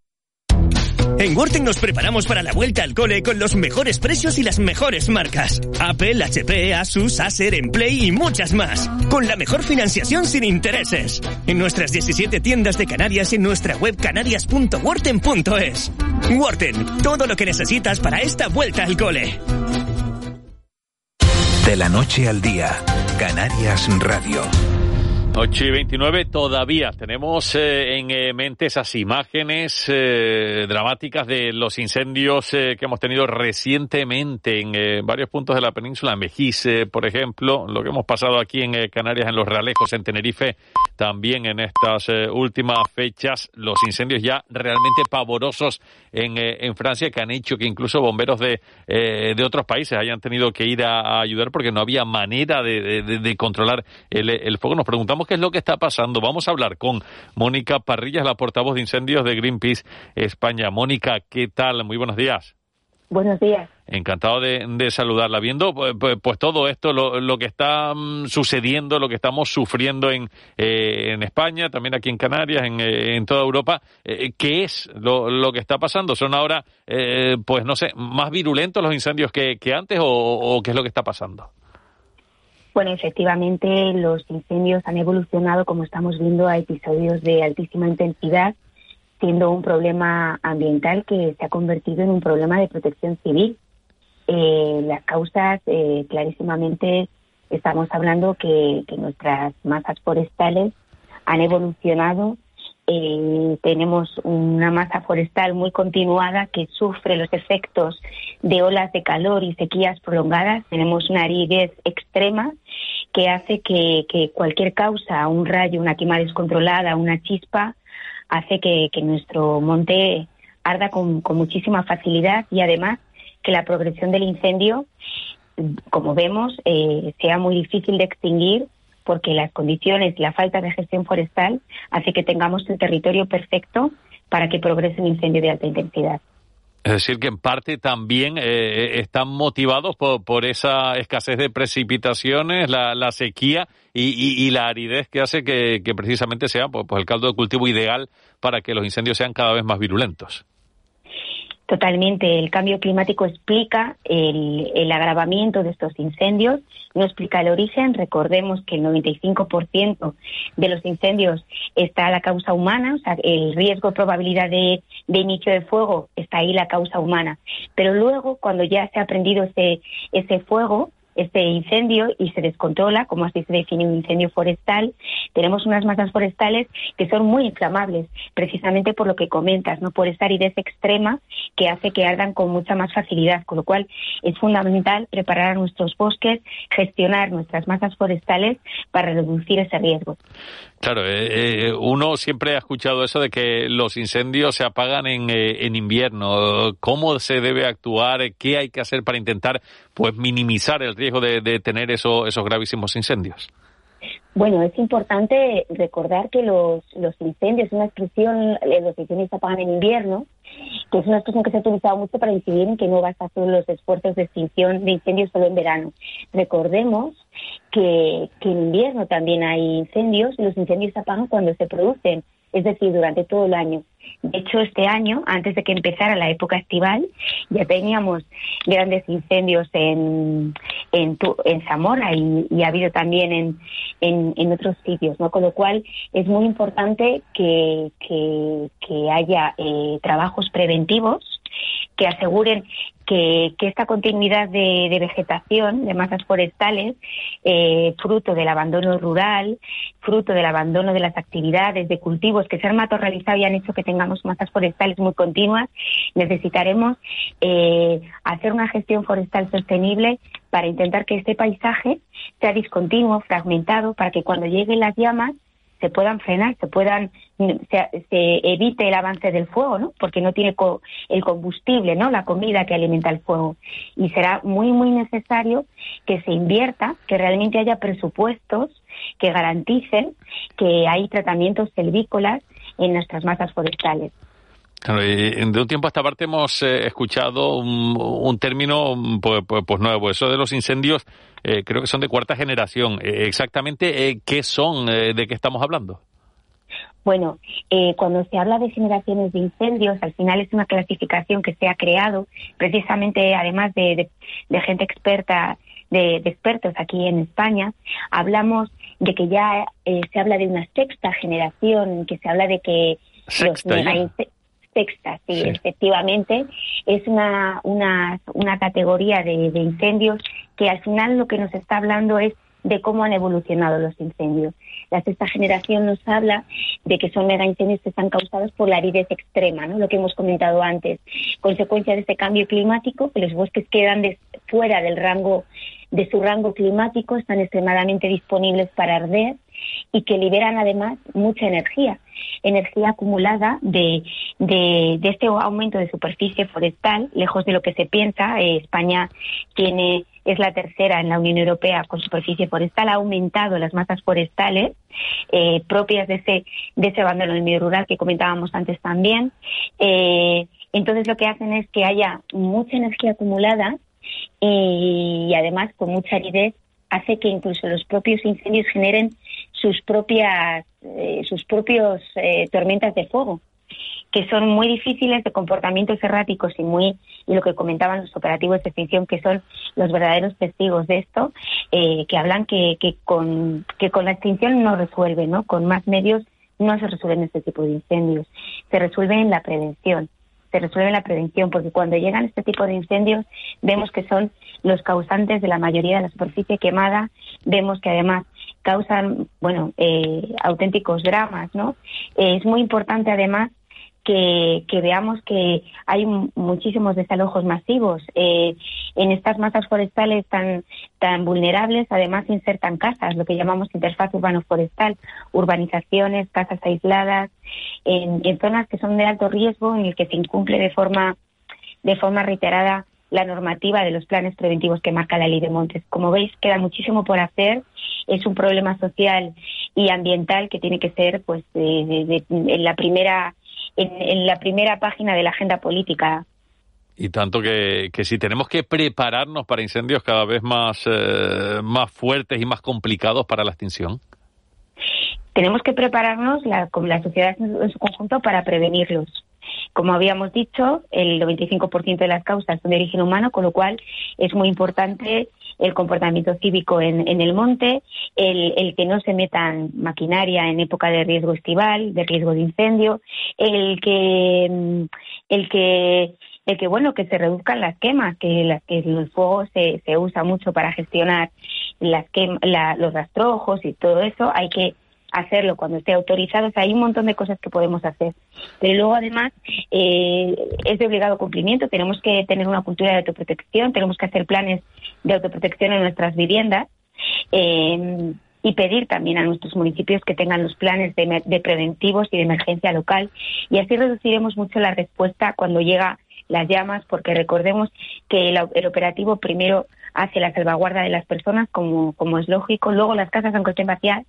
En Worten nos preparamos para la vuelta al cole con los mejores precios y las mejores marcas. Apple, HP, Asus, Acer, Emplay y muchas más. Con la mejor financiación sin intereses. En nuestras 17 tiendas de Canarias en nuestra web canarias.worten.es. Worten, todo lo que necesitas para esta vuelta al cole. De la noche al día, Canarias Radio. 8 y 29 todavía tenemos eh, en eh, mente esas imágenes eh, dramáticas de los incendios que hemos tenido recientemente en varios puntos de la península, en Mejís, por ejemplo, lo que hemos pasado aquí en Canarias, en Los Realejos, en Tenerife, también en estas últimas fechas, los incendios ya realmente pavorosos en, Francia que han hecho que incluso bomberos de, de otros países hayan tenido que ir a, ayudar porque no había manera de, de, controlar el fuego. Nos preguntamos qué es lo que está pasando. Vamos a hablar con Mónica Parrillas, la portavoz de incendios de Greenpeace España. Mónica, ¿qué tal? Muy buenos días. Buenos días. Encantado de, saludarla. Viendo pues, pues, todo esto, lo, que está mm, sucediendo, lo que estamos sufriendo en, eh, en España, también aquí en Canarias, en, eh, en toda Europa, eh, ¿qué es lo, que está pasando? ¿Son ahora, pues no sé, más virulentos los incendios que, antes o qué es lo que está pasando? Bueno, efectivamente los incendios han evolucionado, como estamos viendo, a episodios de altísima intensidad, siendo un problema ambiental que se ha convertido en un problema de protección civil. Eh, las causas, eh, clarísimamente, estamos hablando que nuestras masas forestales han evolucionado eh, tenemos una masa forestal muy continuada que sufre los efectos de olas de calor y sequías prolongadas. Tenemos una aridez extrema que hace que, cualquier causa, un rayo, una quema descontrolada, una chispa, hace que, nuestro monte arda con, muchísima facilidad y además que la progresión del incendio, como vemos, eh, sea muy difícil de extinguir porque las condiciones, la falta de gestión forestal hace que tengamos el territorio perfecto para que progrese un incendio de alta intensidad. Es decir, que en parte también eh, eh, están motivados por, esa escasez de precipitaciones, la, sequía y, la aridez que hace que, precisamente sea pues, pues, el caldo de cultivo ideal para que los incendios sean cada vez más virulentos. Totalmente. El cambio climático explica el, agravamiento de estos incendios, no explica el origen. Recordemos que el 95% de los incendios está a la causa humana, o sea, el riesgo, probabilidad de, de, inicio de fuego está ahí la causa humana. Pero luego, cuando ya se ha prendido ese, ese fuego, este incendio y se descontrola, como así se define un incendio forestal, tenemos unas masas forestales que son muy inflamables, precisamente por lo que comentas, no por esta aridez extrema que hace que ardan con mucha más facilidad, con lo cual es fundamental preparar nuestros bosques, gestionar nuestras masas forestales para reducir ese riesgo. Claro, eh, eh, uno siempre ha escuchado eso de que los incendios se apagan en, eh, en, invierno. ¿Cómo se debe actuar? ¿Qué hay que hacer para intentar pues minimizar el riesgo de, de tener eso, esos gravísimos incendios? Bueno, es importante recordar que los, los incendios, una expresión, los incendios se apagan en invierno, que es una expresión que se ha utilizado mucho para incidir en que no basta solo los esfuerzos de extinción de incendios solo en verano. Recordemos que, que en invierno también hay incendios y los incendios se apagan cuando se producen es decir, durante todo el año. De hecho, este año, antes de que empezara la época estival, ya teníamos grandes incendios en, en, en Zamora y, ha habido también en, en, otros sitios, ¿no? Con lo cual, es muy importante que, que, haya eh, trabajos preventivos que aseguren que, esta continuidad de, vegetación, de masas forestales, eh, fruto del abandono rural, fruto del abandono de las actividades de cultivos que se han matorrealizado y han hecho que tengamos masas forestales muy continuas, necesitaremos eh, hacer una gestión forestal sostenible para intentar que este paisaje sea discontinuo, fragmentado, para que cuando lleguen las llamas se puedan frenar, se puedan se, evite el avance del fuego, ¿no? Porque no tiene el combustible, ¿no? La comida que alimenta el fuego. Y será muy muy necesario que se invierta, que realmente haya presupuestos que garanticen que hay tratamientos selvícolas en nuestras masas forestales. De un tiempo a esta parte hemos eh, escuchado un, término pues, pues, pues, nuevo, eso de los incendios, eh, creo que son de cuarta generación. Eh, exactamente, ¿qué son? ¿De qué estamos hablando? Bueno, cuando se habla de generaciones de incendios, al final es una clasificación que se ha creado precisamente, además de, gente experta, de, expertos aquí en España, hablamos de que ya se habla de una sexta generación, que se habla de que Sexta, los sexta, sí, efectivamente, es una, una, una categoría de, de incendios que al final lo que nos está hablando es de cómo han evolucionado los incendios. La sexta generación nos habla de que son mega incendios que están causados por la aridez extrema, ¿no? lo que hemos comentado antes. Consecuencia de este cambio climático, que los bosques quedan fuera del rango de su rango climático, están extremadamente disponibles para arder y que liberan además mucha energía, energía acumulada de, de, este aumento de superficie forestal, lejos de lo que se piensa. Eh, España tiene es la tercera en la Unión Europea con superficie forestal, ha aumentado las masas forestales eh, propias de ese, de ese abandono del medio rural que comentábamos antes también. Eh, entonces lo que hacen es que haya mucha energía acumulada y además con mucha aridez hace que incluso los propios incendios generen sus propias eh, sus propios eh, tormentas de fuego que son muy difíciles de comportamientos erráticos y muy y lo que comentaban los operativos de extinción que son los verdaderos testigos de esto eh, que hablan que, que con que con la extinción no resuelve no con más medios no se resuelven este tipo de incendios. Se resuelve en la prevención. Se resuelve en la prevención, porque cuando llegan este tipo de incendios vemos que son los causantes de la mayoría de la superficie quemada, vemos que además causan, bueno, eh, auténticos dramas, ¿no? Eh, es muy importante además que, veamos que hay muchísimos desalojos masivos eh, en estas masas forestales tan, tan vulnerables, además insertan casas, lo que llamamos interfaz urbano-forestal, urbanizaciones, casas aisladas, en, en, zonas que son de alto riesgo, en el que se incumple de forma, de forma reiterada la normativa de los planes preventivos que marca la ley de montes. Como veis, queda muchísimo por hacer. Es un problema social y ambiental que tiene que ser, pues, en la primera en, la primera página de la agenda política. Y tanto que, que si tenemos que prepararnos para incendios cada vez más, eh, más fuertes y más complicados para la extinción. Tenemos que prepararnos, la, la sociedad en su conjunto, para prevenirlos. Como habíamos dicho, el 95% de las causas son de origen humano, con lo cual es muy importante el comportamiento cívico en, el monte, el, que no se metan maquinaria en época de riesgo estival, de riesgo de incendio, el que mm, el que el que bueno que se reduzcan las quemas, que, las, que el fuego se, se usa mucho para gestionar las los rastrojos y todo eso, hay que hacerlo cuando esté autorizado. Hay un montón de cosas que podemos hacer. Pero luego, además, eh, es de obligado cumplimiento. Tenemos que tener una cultura de autoprotección, tenemos que hacer planes de autoprotección en nuestras viviendas. Eh, y pedir también a nuestros municipios que tengan los planes de, preventivos y de emergencia local. Y así reduciremos mucho la respuesta cuando llega las llamas, porque recordemos que el, el, operativo primero hace la salvaguarda de las personas, como, como es lógico, luego las casas, aunque estén vacías,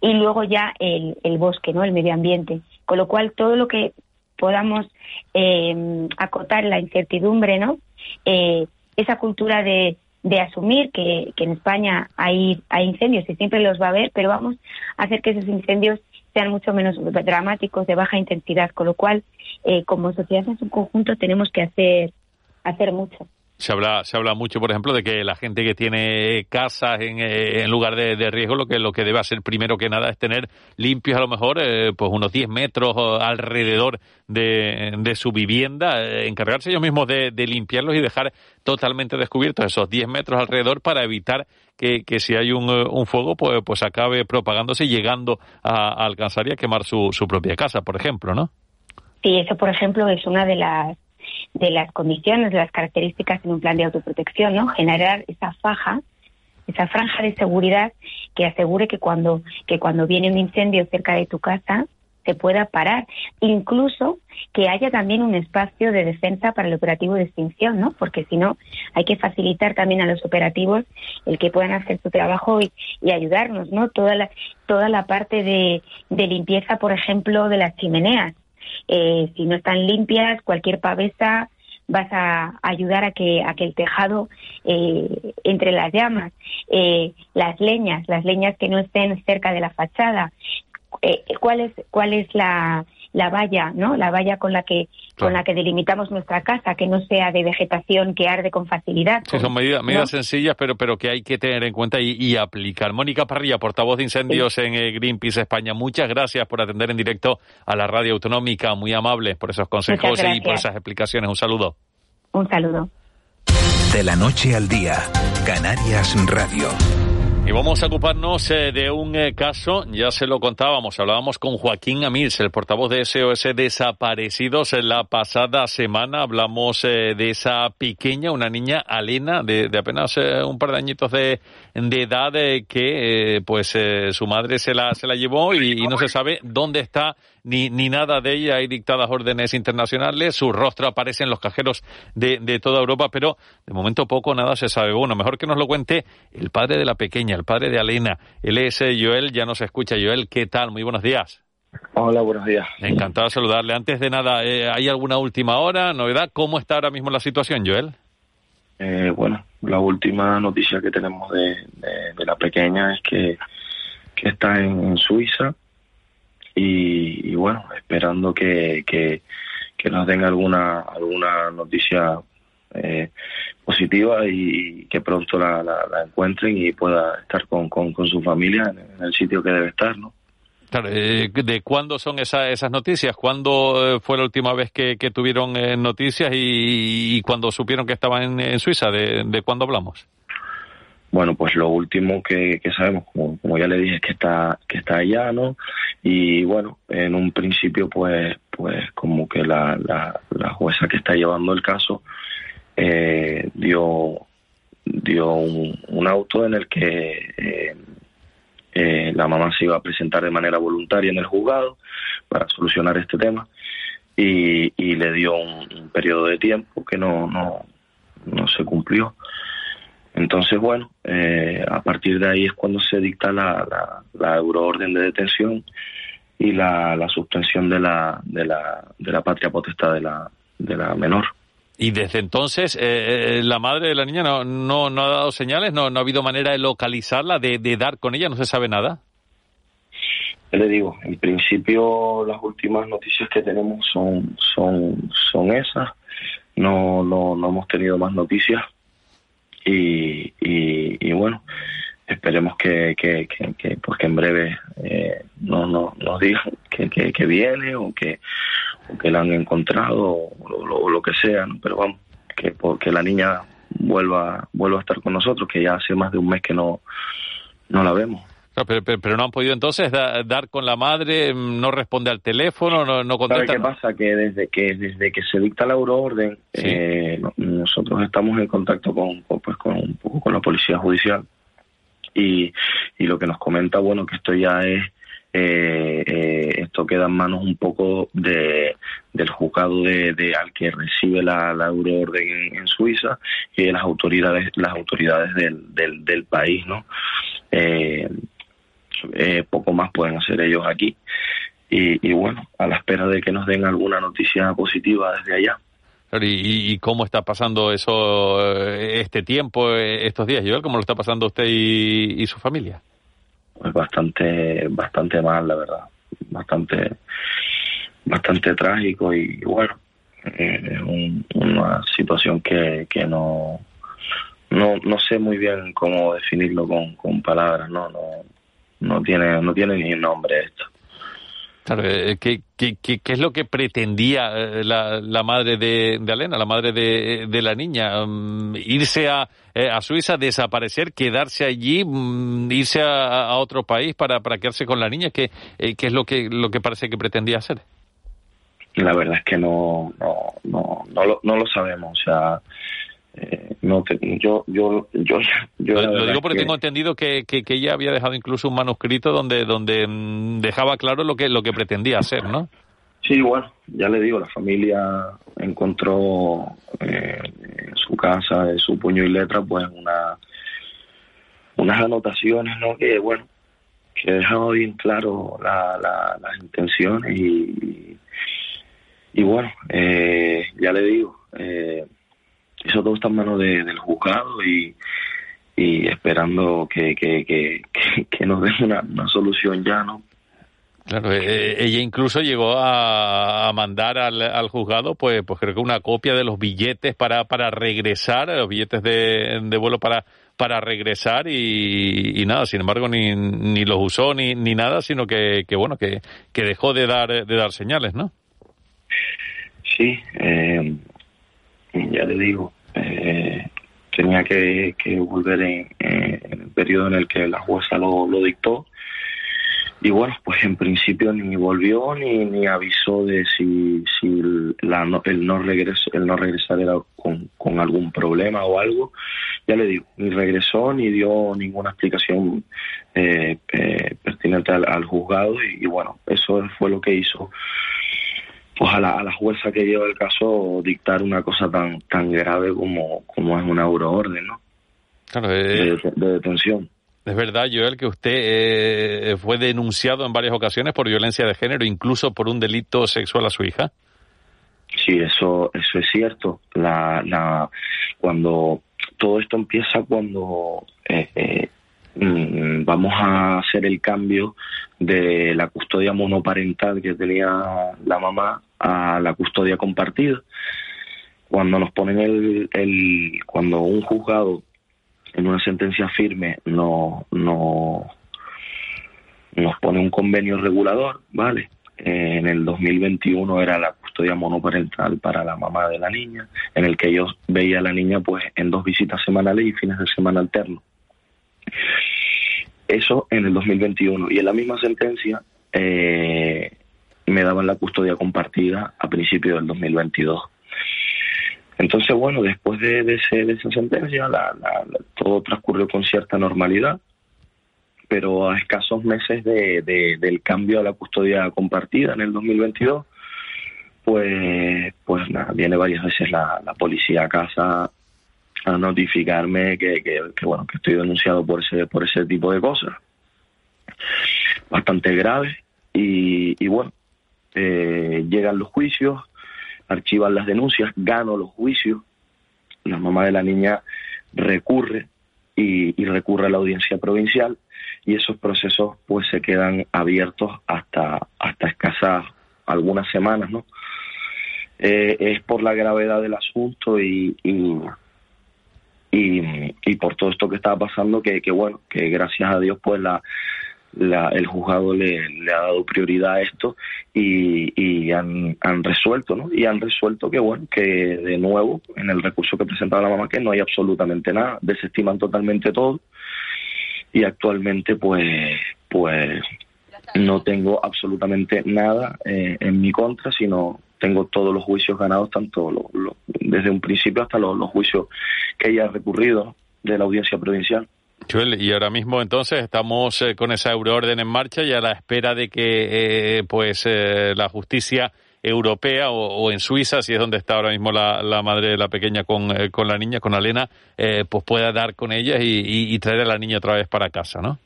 y luego ya el, el bosque, ¿no? El medio ambiente. Con lo cual, todo lo que podamos eh, acotar la incertidumbre, ¿no? Eh, esa cultura de, de asumir que, que, en España hay, hay incendios y siempre los va a haber, pero vamos a hacer que esos incendios sean mucho menos dramáticos, de baja intensidad, con lo cual, eh, como sociedad en su conjunto, tenemos que hacer, hacer mucho. Se habla, se habla mucho, por ejemplo, de que la gente que tiene casas en, eh, en lugar de, riesgo, lo que, lo que debe hacer primero que nada es tener limpios a lo mejor eh, pues unos 10 metros alrededor de, de su vivienda, eh, encargarse ellos mismos de, limpiarlos y dejar totalmente descubiertos esos 10 metros alrededor para evitar que, que si hay un, un, fuego, pues, pues acabe propagándose y llegando a, a alcanzar y a quemar su, su propia casa, por ejemplo, ¿no? Sí, eso, por ejemplo, es una de las de las condiciones, de las características en un plan de autoprotección, ¿no? Generar esa faja, esa franja de seguridad que asegure que cuando, que cuando viene un incendio cerca de tu casa, se pueda parar. Incluso que haya también un espacio de defensa para el operativo de extinción, ¿no? Porque si no, hay que facilitar también a los operativos el que puedan hacer su trabajo y, ayudarnos, ¿no? Toda la, toda la parte de, de limpieza, por ejemplo, de las chimeneas. Eh, si no están limpias, cualquier pavesa vas a ayudar a que, a que el tejado eh, entre las llamas, eh, las leñas, las leñas que no estén cerca de la fachada, eh, cuál es cuál es la, la valla, ¿no? La valla con la que con la que delimitamos nuestra casa, que no sea de vegetación que arde con facilidad. Sí, son medidas, medidas sencillas, pero pero que hay que tener en cuenta y, aplicar. Mónica Parrilla, portavoz de incendios en eh, Greenpeace España. Muchas gracias por atender en directo a la radio autonómica, muy amable por esos consejos y por esas explicaciones. Un saludo. Un saludo. De la noche al día, Canarias Radio. Y vamos a ocuparnos eh, de un eh, caso, ya se lo contábamos, hablábamos con Joaquín Amils, el portavoz de SOS Desaparecidos en la pasada semana, hablamos eh, de esa pequeña, una niña Alena, de, apenas un par de añitos de, de edad, que pues su madre se la, se la llevó y no se sabe dónde está ni, ni nada de ella. Hay dictadas órdenes internacionales, su rostro aparece en los cajeros de, de toda Europa, pero de momento poco nada se sabe. Bueno, mejor que nos lo cuente el padre de la pequeña, el padre de Alena. Él es eh, Joel, ya nos escucha. Joel, ¿qué tal? Muy buenos días. Hola, buenos días. Encantado de saludarle. Antes de nada, eh, ¿hay alguna última hora, novedad? ¿Cómo está ahora mismo la situación, Joel? Eh, bueno, la última noticia que tenemos de, de, la pequeña es que, que está en Suiza y, bueno, esperando que, que, nos den alguna, alguna noticia eh, positiva y que pronto la, la, encuentren y pueda estar con, con, su familia en, el sitio que debe estar, ¿no? Claro, eh, ¿de cuándo son esa, esas noticias? ¿Cuándo eh, fue la última vez que, que tuvieron noticias y, y, cuando supieron que estaban en, Suiza? ¿De, ¿De cuándo hablamos? Bueno, pues lo último que, sabemos, como, como, ya le dije, es que está que está allá, ¿no? Y bueno, en un principio, pues, pues como que la, la, jueza que está llevando el caso eh, dio dio un, auto en el que eh, eh, la mamá se iba a presentar de manera voluntaria en el juzgado para solucionar este tema y, y le dio un, un periodo de tiempo que no no no se cumplió entonces, bueno, eh, a partir de ahí es cuando se dicta la, la, euroorden de detención y la, la suspensión de la, de, la, de la patria potestad de la, de la menor. Y desde entonces, eh, eh, la madre de la niña no, no, no ha dado señales, no, no ha habido manera de localizarla, de, de dar con ella, no se sabe nada. Le digo, en principio las últimas noticias que tenemos son, son, son esas. No, no, no hemos tenido más noticias y, y, bueno, esperemos que, que, pues en breve eh, no, no, nos digan que, que, viene o que, o que la han encontrado o, lo que sea, pero vamos, que porque la niña vuelva, vuelva a estar con nosotros, que ya hace más de un mes que no, no la vemos pero, no han podido entonces dar con la madre, no responde al teléfono, no, no contesta. qué pasa? Que desde que desde que se dicta la euroorden, eh, nosotros estamos en contacto con, pues con un poco con la policía judicial y, y lo que nos comenta, bueno, que esto ya es eh, eh, esto queda en manos un poco de, del juzgado de, al que recibe la, la euroorden en, Suiza y de las autoridades las autoridades del, del, del país no eh, eh, poco más pueden hacer ellos aquí. Y, bueno, a la espera de que nos den alguna noticia positiva desde allá. ¿Y, cómo está pasando eso eh, este tiempo, eh, estos días, Joel? ¿Cómo lo está pasando usted y, su familia? Pues bastante, bastante mal, la verdad. Bastante, bastante trágico y bueno, es una situación que, que no, no, no sé muy bien cómo definirlo con, con palabras, no, no, no tiene, no tiene ni nombre esto. Claro, eh, ¿qué, qué, qué, es lo que pretendía eh, la, la madre de, de, Alena, la madre de, de la niña? Mm, ¿Irse a, eh, a Suiza, desaparecer, quedarse allí, mm, irse a, a, otro país para, para quedarse con la niña? ¿Qué, qué es lo que, lo que parece que pretendía hacer? La verdad es que no, no, no, no, lo, no lo sabemos. O sea, Eh, no yo yo yo, yo lo, digo porque tengo entendido que, que, ella había dejado incluso un manuscrito donde donde mm, dejaba claro lo que lo que pretendía hacer no sí bueno ya le digo la familia encontró eh, en su casa en su puño y letra pues una unas anotaciones no que bueno que dejaba bien claro la, las intenciones y, y bueno eh, ya le digo eh, eso todo está en manos del juzgado y, y esperando que, que, que, que nos den una, una solución ya, ¿no? Claro, eh, eh, ella incluso llegó a, mandar al, al, juzgado, pues, pues creo que una copia de los billetes para, para regresar, los billetes de, de vuelo para, para regresar y, y, nada, sin embargo ni, ni los usó ni, ni nada, sino que, que bueno, que, que dejó de dar, de dar señales, ¿no? Sí, eh, ya le digo, eh, tenía que, volver en, el periodo en el que la jueza lo, dictó. Y bueno, pues en principio ni volvió ni, ni avisó de si, si la, el, no regreso, el no regresar era con, con algún problema o algo. Ya le digo, ni regresó ni dio ninguna explicación eh, eh, pertinente al, juzgado y, bueno, eso fue lo que hizo pues a la, a la jueza que lleva el caso dictar una cosa tan tan grave como, como es una euroorden, ¿no? Claro, eh, de, detención. Es verdad, Joel, que usted eh, fue denunciado en varias ocasiones por violencia de género, incluso por un delito sexual a su hija. Sí, eso eso es cierto. La, la cuando todo esto empieza cuando eh, mm, vamos a hacer el cambio de la custodia monoparental que tenía la mamá a la custodia compartida. Cuando nos ponen el, el cuando un juzgado en una sentencia firme no, no nos pone un convenio regulador, ¿vale? en el 2021 era la custodia monoparental para la mamá de la niña, en el que yo veía a la niña pues en dos visitas semanales y fines de semana alternos. Eso en el 2021. Y en la misma sentencia eh, me daban la custodia compartida a principios del 2022. Entonces, bueno, después de, de, esa sentencia, todo transcurrió con cierta normalidad, pero a escasos meses de, del cambio a la custodia compartida en el 2022, pues, pues viene varias veces la, policía a casa a notificarme que, que, bueno que estoy denunciado por ese por ese tipo de cosas bastante graves y, y bueno eh, llegan los juicios, archivan las denuncias, gano los juicios, la mamá de la niña recurre y, recurre a la audiencia provincial y esos procesos pues se quedan abiertos hasta hasta escasas algunas semanas, ¿no? Eh, es por la gravedad del asunto y, y, y, por todo esto que estaba pasando que, que bueno, que gracias a Dios pues la, el juzgado le, ha dado prioridad a esto y, y han, resuelto, ¿no? Y han resuelto que, bueno, que de nuevo, en el recurso que presentaba la mamá, que no hay absolutamente nada, desestiman totalmente todo y actualmente, pues, pues no tengo absolutamente nada eh, en mi contra, sino tengo todos los juicios ganados, tanto desde un principio hasta los juicios que ella ha recurrido de la audiencia provincial y ahora mismo entonces estamos eh, con esa euroorden en marcha y a la espera de que eh, pues eh, la justicia europea o, en Suiza, si es donde está ahora mismo la, madre de la pequeña con, con la niña, con Alena, pues pueda dar con ella y, traer a la niña otra vez para casa, ¿no?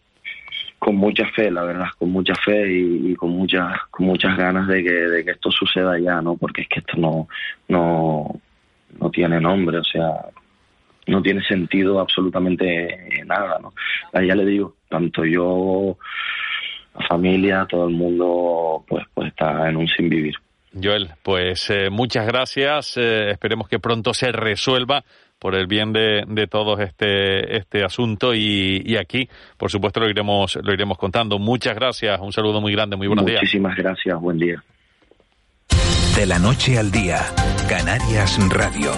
Con mucha fe, la verdad, con mucha fe y, con muchas con muchas ganas de que, de que esto suceda ya, ¿no? Porque es que esto no no no tiene nombre, o sea, no tiene sentido absolutamente nada, ¿no? Ya le digo, tanto yo, la familia, todo el mundo, pues, pues está en un sin vivir. Joel, pues eh, muchas gracias. Eh, esperemos que pronto se resuelva por el bien de, de todos este, este asunto y, y, aquí, por supuesto, lo iremos, lo iremos contando. Muchas gracias. Un saludo muy grande. Muy buenos días. Muchísimas gracias. Buen día. De la noche al día, Canarias Radio.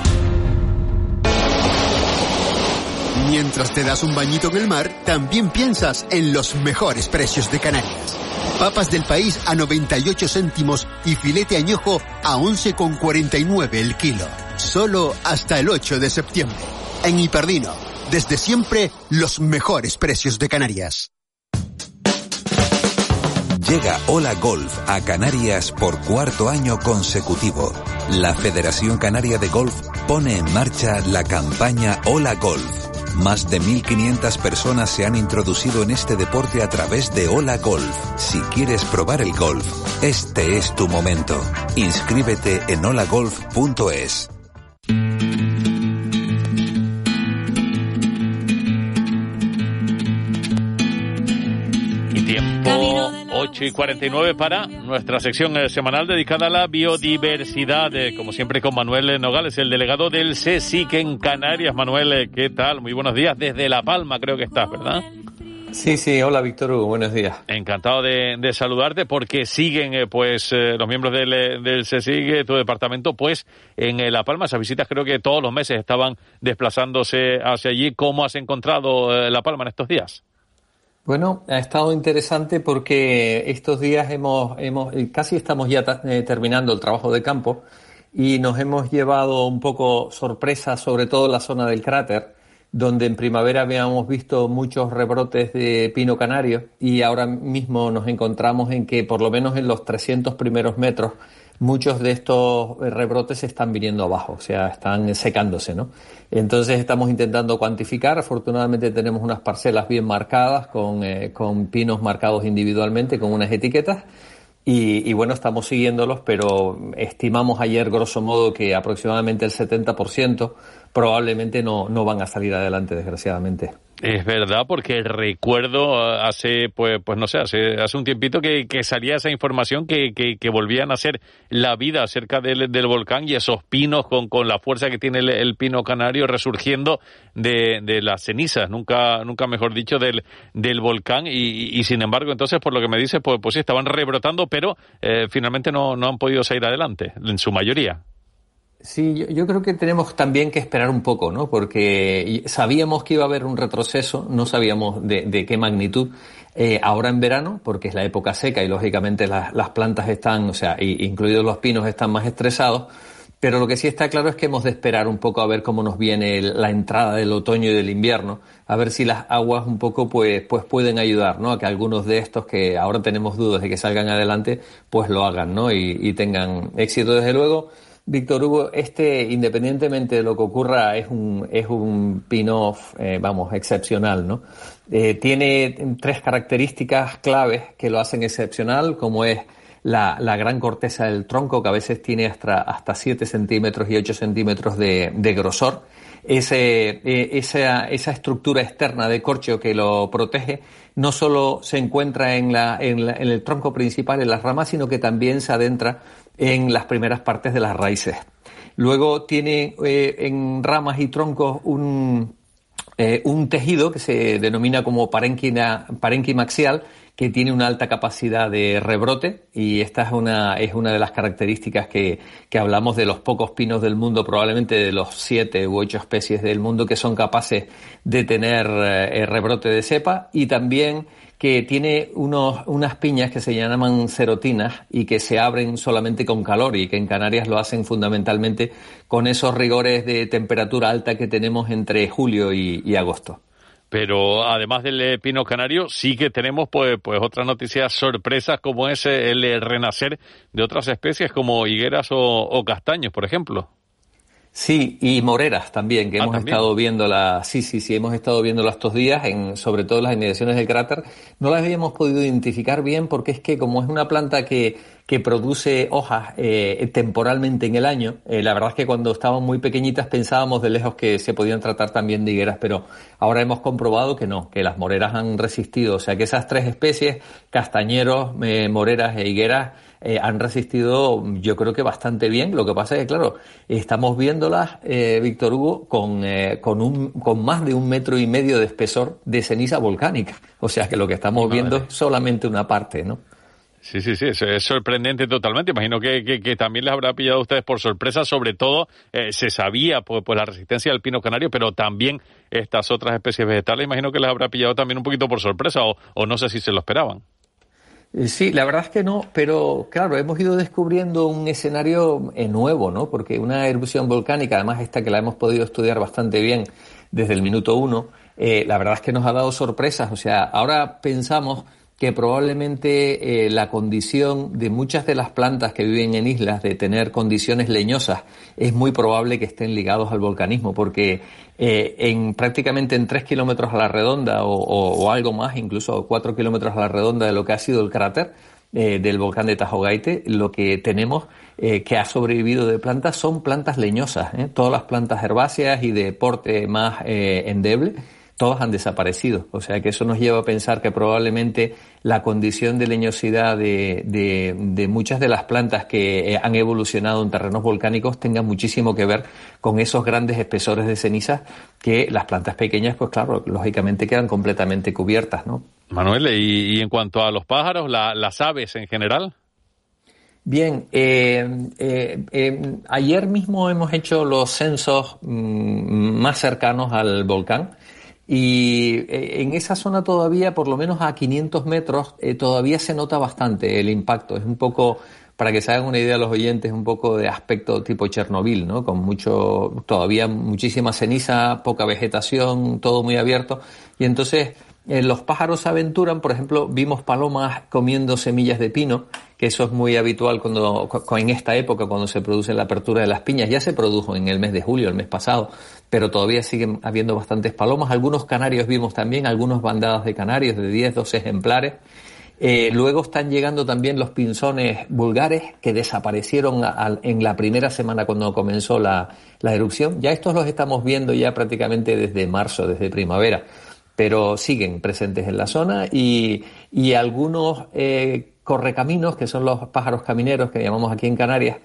Mientras te das un bañito en el mar, también piensas en los mejores precios de Canarias. Papas del país a 98 céntimos y filete añojo a 11,49 el kilo. solo hasta el 8 de septiembre. En Hiperdino, desde siempre, los mejores precios de Canarias. Llega Hola Golf a Canarias por cuarto año consecutivo. La Federación Canaria de Golf pone en marcha la campaña Hola Golf. Más de 1.500 personas se han introducido en este deporte a través de Hola Golf. Si quieres probar el golf, este es tu momento. Inscríbete en holagolf.es. 8 y 49 para nuestra sección eh, semanal dedicada a la biodiversidad, eh, como siempre con Manuel eh, Nogales, el delegado del CSIC en Canarias. Manuel, ¿qué tal? Muy buenos días desde La Palma, creo que estás, ¿verdad? Sí, sí, hola Víctor Hugo, buenos días. Encantado de, de saludarte porque siguen eh, pues eh, los miembros del, del CSIC, tu departamento, pues en eh, La Palma. Esas visitas creo que todos los meses estaban desplazándose hacia allí. ¿Cómo has encontrado La Palma en estos días? Bueno, ha estado interesante porque estos días hemos, hemos eh, casi estamos ya eh, terminando el trabajo de campo y nos hemos llevado un poco sorpresa, sobre todo la zona del cráter, donde en primavera habíamos visto muchos rebrotes de pino canario y ahora mismo nos encontramos en que por lo menos en los 300 primeros metros muchos de estos rebrotes están viniendo abajo, o sea, están secándose, ¿no? Entonces estamos intentando cuantificar. Afortunadamente tenemos unas parcelas bien marcadas con, eh, con pinos marcados individualmente con unas etiquetas. Y, y bueno, estamos siguiéndolos, pero estimamos ayer, grosso modo, que aproximadamente el 70% probablemente no, no van a salir adelante, desgraciadamente. Es verdad, porque recuerdo eh, hace, pues, pues no sé, hace, hace un tiempito que, que salía esa información que, que, que volvían a hacer la vida cerca del, del volcán y esos pinos con, con la fuerza que tiene el, el pino canario resurgiendo de, de las cenizas, nunca, nunca mejor dicho, del, del volcán. Y, y sin embargo, entonces, por lo que me dices, pues, pues sí, estaban rebrotando, pero eh, finalmente no, no han podido salir adelante, en su mayoría. Sí, yo, yo creo que tenemos también que esperar un poco, ¿no? Porque sabíamos que iba a haber un retroceso, no sabíamos de, de qué magnitud. Eh, ahora en verano, porque es la época seca y lógicamente las, las plantas están, o sea, y- incluidos los pinos, están más estresados. Pero lo que sí está claro es que hemos de esperar un poco a ver cómo nos viene la entrada del otoño y del invierno, a ver si las aguas un poco pues, pues pueden ayudar, ¿no? A que algunos de estos que ahora tenemos dudas de que salgan adelante, pues lo hagan, ¿no? Y, y tengan éxito. Desde luego, Víctor Hugo, este, independientemente de lo que ocurra, es un, es un pin-off, eh, vamos, excepcional, ¿no? Eh, tiene tres características claves que lo hacen excepcional, como es la, la gran corteza del tronco, que a veces tiene hasta, hasta 7 centímetros y 8 centímetros de, de grosor. Ese, eh, esa, esa estructura externa de corcho que lo protege no solo se encuentra en, la- en el tronco principal, en las ramas, sino que también se adentra en las primeras partes de las raíces. Luego tiene eh, en ramas y troncos un, eh, un tejido que se denomina como parénquima, que tiene una alta capacidad de rebrote y esta es una, es una de las características que, que hablamos de los pocos pinos del mundo, probablemente de los siete u ocho especies del mundo que son capaces de tener eh, rebrote de cepa y también que tiene unos, unas piñas que se llaman serotinas y que se abren solamente con calor y que en Canarias lo hacen fundamentalmente con esos rigores de temperatura alta que tenemos entre julio y, agosto. Pero además del eh, pino canario, sí que tenemos pues, pues otras noticias sorpresas como es eh, el renacer de otras especies como higueras o castaños, por ejemplo. Sí, y moreras también, que Ah, hemos ¿también? estado viéndolas, sí, sí, sí, hemos estado viéndolas estos días, en, sobre todo las inmediaciones del cráter. No las habíamos podido identificar bien porque es que como es una planta que, que produce hojas eh, temporalmente en el año, eh, la verdad es que cuando estaban muy pequeñitas pensábamos de lejos que se podían tratar también de higueras, pero ahora hemos comprobado que no, que las moreras han resistido, o sea que esas tres especies, castañeros, eh, moreras e higueras, eh, han resistido yo creo que bastante bien. Lo que pasa es que, claro, estamos viéndolas, eh, Víctor Hugo, con, eh, con, un, con más de un metro y medio de espesor de ceniza volcánica. O sea que lo que estamos viendo es solamente una parte, ¿no? Sí, sí, sí, es, es sorprendente totalmente. Imagino que, que, que también les habrá pillado a ustedes por sorpresa, sobre todo eh, se sabía pues, pues la resistencia del pino canario, pero también estas otras especies vegetales, imagino que les habrá pillado también un poquito por sorpresa o, o no sé si se lo esperaban. Eh, sí, la verdad es que no, pero claro, hemos ido descubriendo un escenario eh, nuevo, ¿no? Porque una erupción volcánica, además esta que la hemos podido estudiar bastante bien desde el minuto uno, eh, la verdad es que nos ha dado sorpresas. O sea, ahora pensamos que probablemente la condición de muchas de las plantas que viven en islas de tener condiciones leñosas es muy probable que estén ligados al volcanismo, porque en prácticamente en tres kilómetros a la redonda o, algo más, incluso cuatro kilómetros a la redonda de lo que ha sido el cráter, del volcán de Tajogaite, lo que tenemos eh, que ha sobrevivido de plantas son plantas leñosas. ¿eh? Todas las plantas herbáceas y de porte más eh, endeble, todas han desaparecido. O sea que eso nos lleva a pensar que probablemente la condición de leñosidad de, de, muchas de las plantas que han evolucionado en terrenos volcánicos tenga muchísimo que ver con esos grandes espesores de cenizas que las plantas pequeñas, pues claro, lógicamente quedan completamente cubiertas, ¿no? Manuel, ¿y, en cuanto a los pájaros, las aves en general? Bien, eh, eh, eh, ayer mismo hemos hecho los censos mm, más cercanos al volcán y en esa zona todavía, por lo menos a 500 metros, todavía se nota bastante el impacto. Es un poco, para que se hagan una idea los oyentes, un poco de aspecto tipo Chernobyl, ¿no? Con mucho, todavía muchísima ceniza, poca vegetación, todo muy abierto. Y entonces eh, los pájaros se aventuran, por ejemplo, vimos palomas comiendo semillas de pino, que eso es muy habitual cuando, en esta época, cuando se produce la apertura de las piñas. Ya se produjo en el mes de julio, el mes pasado, pero todavía siguen habiendo bastantes palomas. Algunos canarios vimos también, algunos bandadas de canarios de 10, 12 ejemplares. Eh, luego están llegando también los pinzones vulgares que desaparecieron en la primera semana cuando comenzó la, la erupción. Ya estos los estamos viendo ya prácticamente desde marzo, desde primavera pero siguen presentes en la zona y, y algunos eh, correcaminos, que son los pájaros camineros que llamamos aquí en Canarias,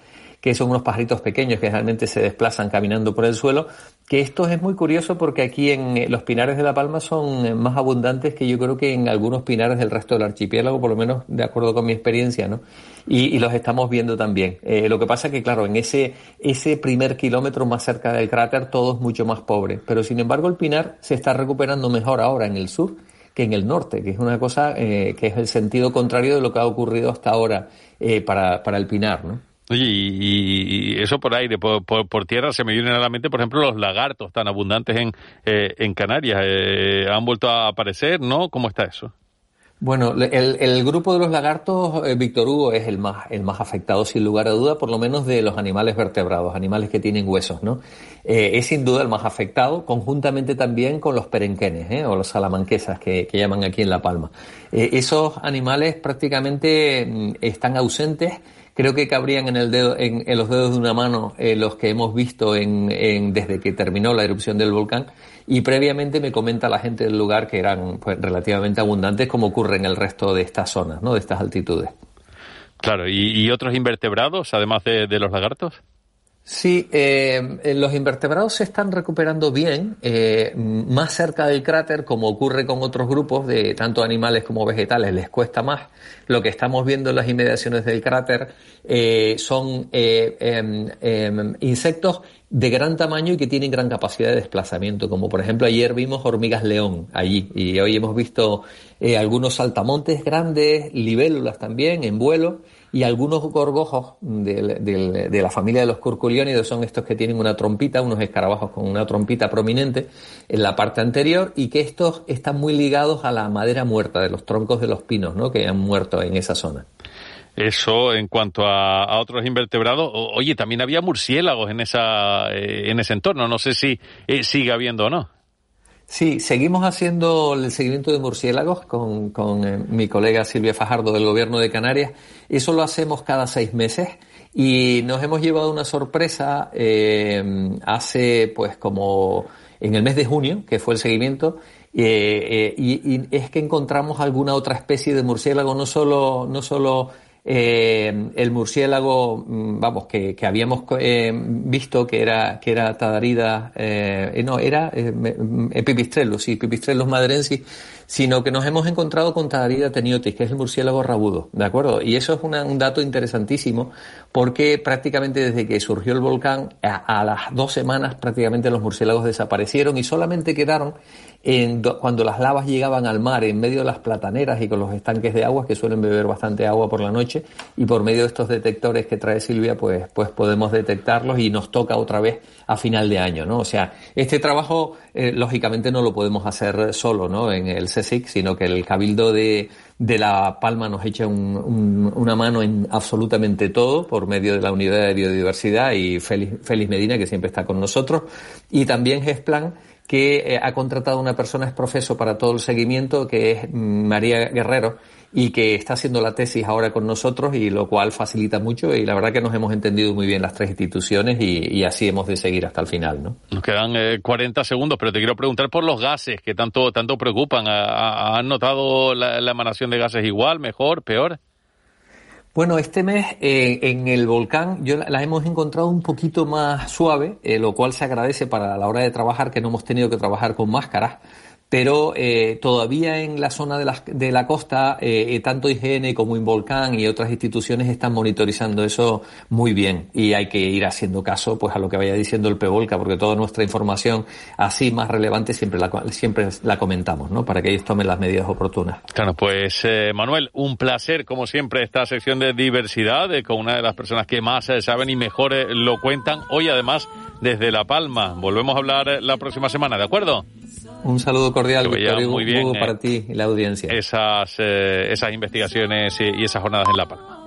que son unos pajaritos pequeños que realmente se desplazan caminando por el suelo, que esto es muy curioso porque aquí en eh, los pinares de La Palma son eh, más abundantes que yo creo que en algunos pinares del resto del archipiélago, por lo menos de acuerdo con mi experiencia, ¿no? Y, los estamos viendo también. Eh, lo que pasa que, claro, en ese, ese primer kilómetro más cerca del cráter todo es mucho más pobre, pero sin embargo el pinar se está recuperando mejor ahora en el sur que en el norte, que es una cosa que es el sentido contrario de lo que ha ocurrido hasta ahora para, para el pinar, ¿no? Oye, y, eso por aire, por, por, tierra, se me vienen a la mente, por ejemplo, los lagartos tan abundantes en, eh, en Canarias. Eh, ¿Han vuelto a aparecer, no? ¿Cómo está eso? Bueno, el, el grupo de los lagartos, eh, Víctor Hugo, es el más, el más afectado, sin lugar a duda, por lo menos de los animales vertebrados, animales que tienen huesos, ¿no? es sin duda el más afectado, conjuntamente también con los perenquenes, o los salamanquesas, que, que, llaman aquí en La Palma. esos animales prácticamente mm, están ausentes Creo que cabrían en, el dedo, en, los dedos de una mano eh, los que hemos visto en, desde que terminó la erupción del volcán y previamente me comenta la gente del lugar que eran pues, relativamente abundantes como ocurre en el resto de estas zonas, ¿no? de estas altitudes. Claro, ¿y, otros invertebrados además de los lagartos? Sí, eh, eh, los invertebrados se están recuperando bien, eh, más cerca del cráter, como ocurre con otros grupos de tanto animales como vegetales, les cuesta más. Lo que estamos viendo en las inmediaciones del cráter son em, em, insectos de gran tamaño y que tienen gran capacidad de desplazamiento, como por ejemplo ayer vimos hormigas león allí y hoy hemos visto algunos saltamontes grandes, libélulas también en vuelo y algunos gorgojos de, la familia de los curculiónidos son estos que tienen una trompita, unos escarabajos con una trompita prominente en la parte anterior y que estos están muy ligados a la madera muerta de los troncos de los pinos, ¿no? Que han muerto en esa zona. Eso en cuanto a, otros invertebrados. oye, también había murciélagos en esa eh, en ese entorno. No sé si eh, sigue habiendo o no. Sí, seguimos haciendo el seguimiento de murciélagos con, con eh, mi colega Silvia Fajardo del Gobierno de Canarias. Eso lo hacemos cada seis meses y nos hemos llevado una sorpresa eh, hace pues como en el mes de junio, que fue el seguimiento, eh, y, y, es que encontramos alguna otra especie de murciélago, no solo, no solo eh, el murciélago, mm, vamos, que, que habíamos eh, visto que era, que era Tadarida, eh, no, era eh, Pipistrellus, sí, Pipistrellus madrensis, sino que nos hemos encontrado con Tadarida teniotis, que es el murciélago rabudo, ¿de acuerdo? Y eso es un dato interesantísimo, porque prácticamente desde que surgió el volcán, a las dos semanas prácticamente los murciélagos desaparecieron y solamente quedaron cuando las lavas llegaban al mar en medio de las plataneras y con los estanques de agua que suelen beber bastante agua por la noche y por medio de estos detectores que trae Silvia pues pues podemos detectarlos y nos toca otra vez a final de año no o sea este trabajo eh, lógicamente no lo podemos hacer solo no en el CSIC sino que el cabildo de de La Palma nos echa una mano en absolutamente todo por medio de la unidad de biodiversidad y Félix, Félix Medina que siempre está con nosotros. Y también GESPLAN que eh, ha contratado una persona es profeso para todo el seguimiento, que es María Guerrero, y que está haciendo la tesis ahora con nosotros y lo cual facilita mucho y la verdad que nos hemos entendido muy bien las tres instituciones y, así hemos de seguir hasta el final, ¿no? Nos quedan 40 eh, segundos, pero te quiero preguntar por los gases que tanto tanto preocupan. ¿Han notado la emanación de gases igual, mejor, peor? Bueno, este mes eh, en el volcán yo la, hemos encontrado un poquito más suave, eh, lo cual se agradece para la hora de trabajar, que no hemos tenido que trabajar con máscaras pero eh, todavía en la zona de la, de la costa, eh, tanto IGN como Involcán y otras instituciones están monitorizando eso muy bien y hay que ir haciendo caso pues a lo que vaya diciendo el PEVOLCA, porque toda nuestra información así más relevante siempre la, siempre la comentamos, ¿no? Para que ellos tomen las medidas oportunas. Claro, pues eh, Manuel, un placer como siempre esta sección de diversidad con una de las personas que más saben y mejor lo cuentan hoy además desde La Palma. Volvemos a hablar la próxima semana, ¿de acuerdo? Un saludo cordial, Victoria, muy bien, para eh, ti y la audiencia. Esas, eh, esas investigaciones y esas jornadas en La Palma.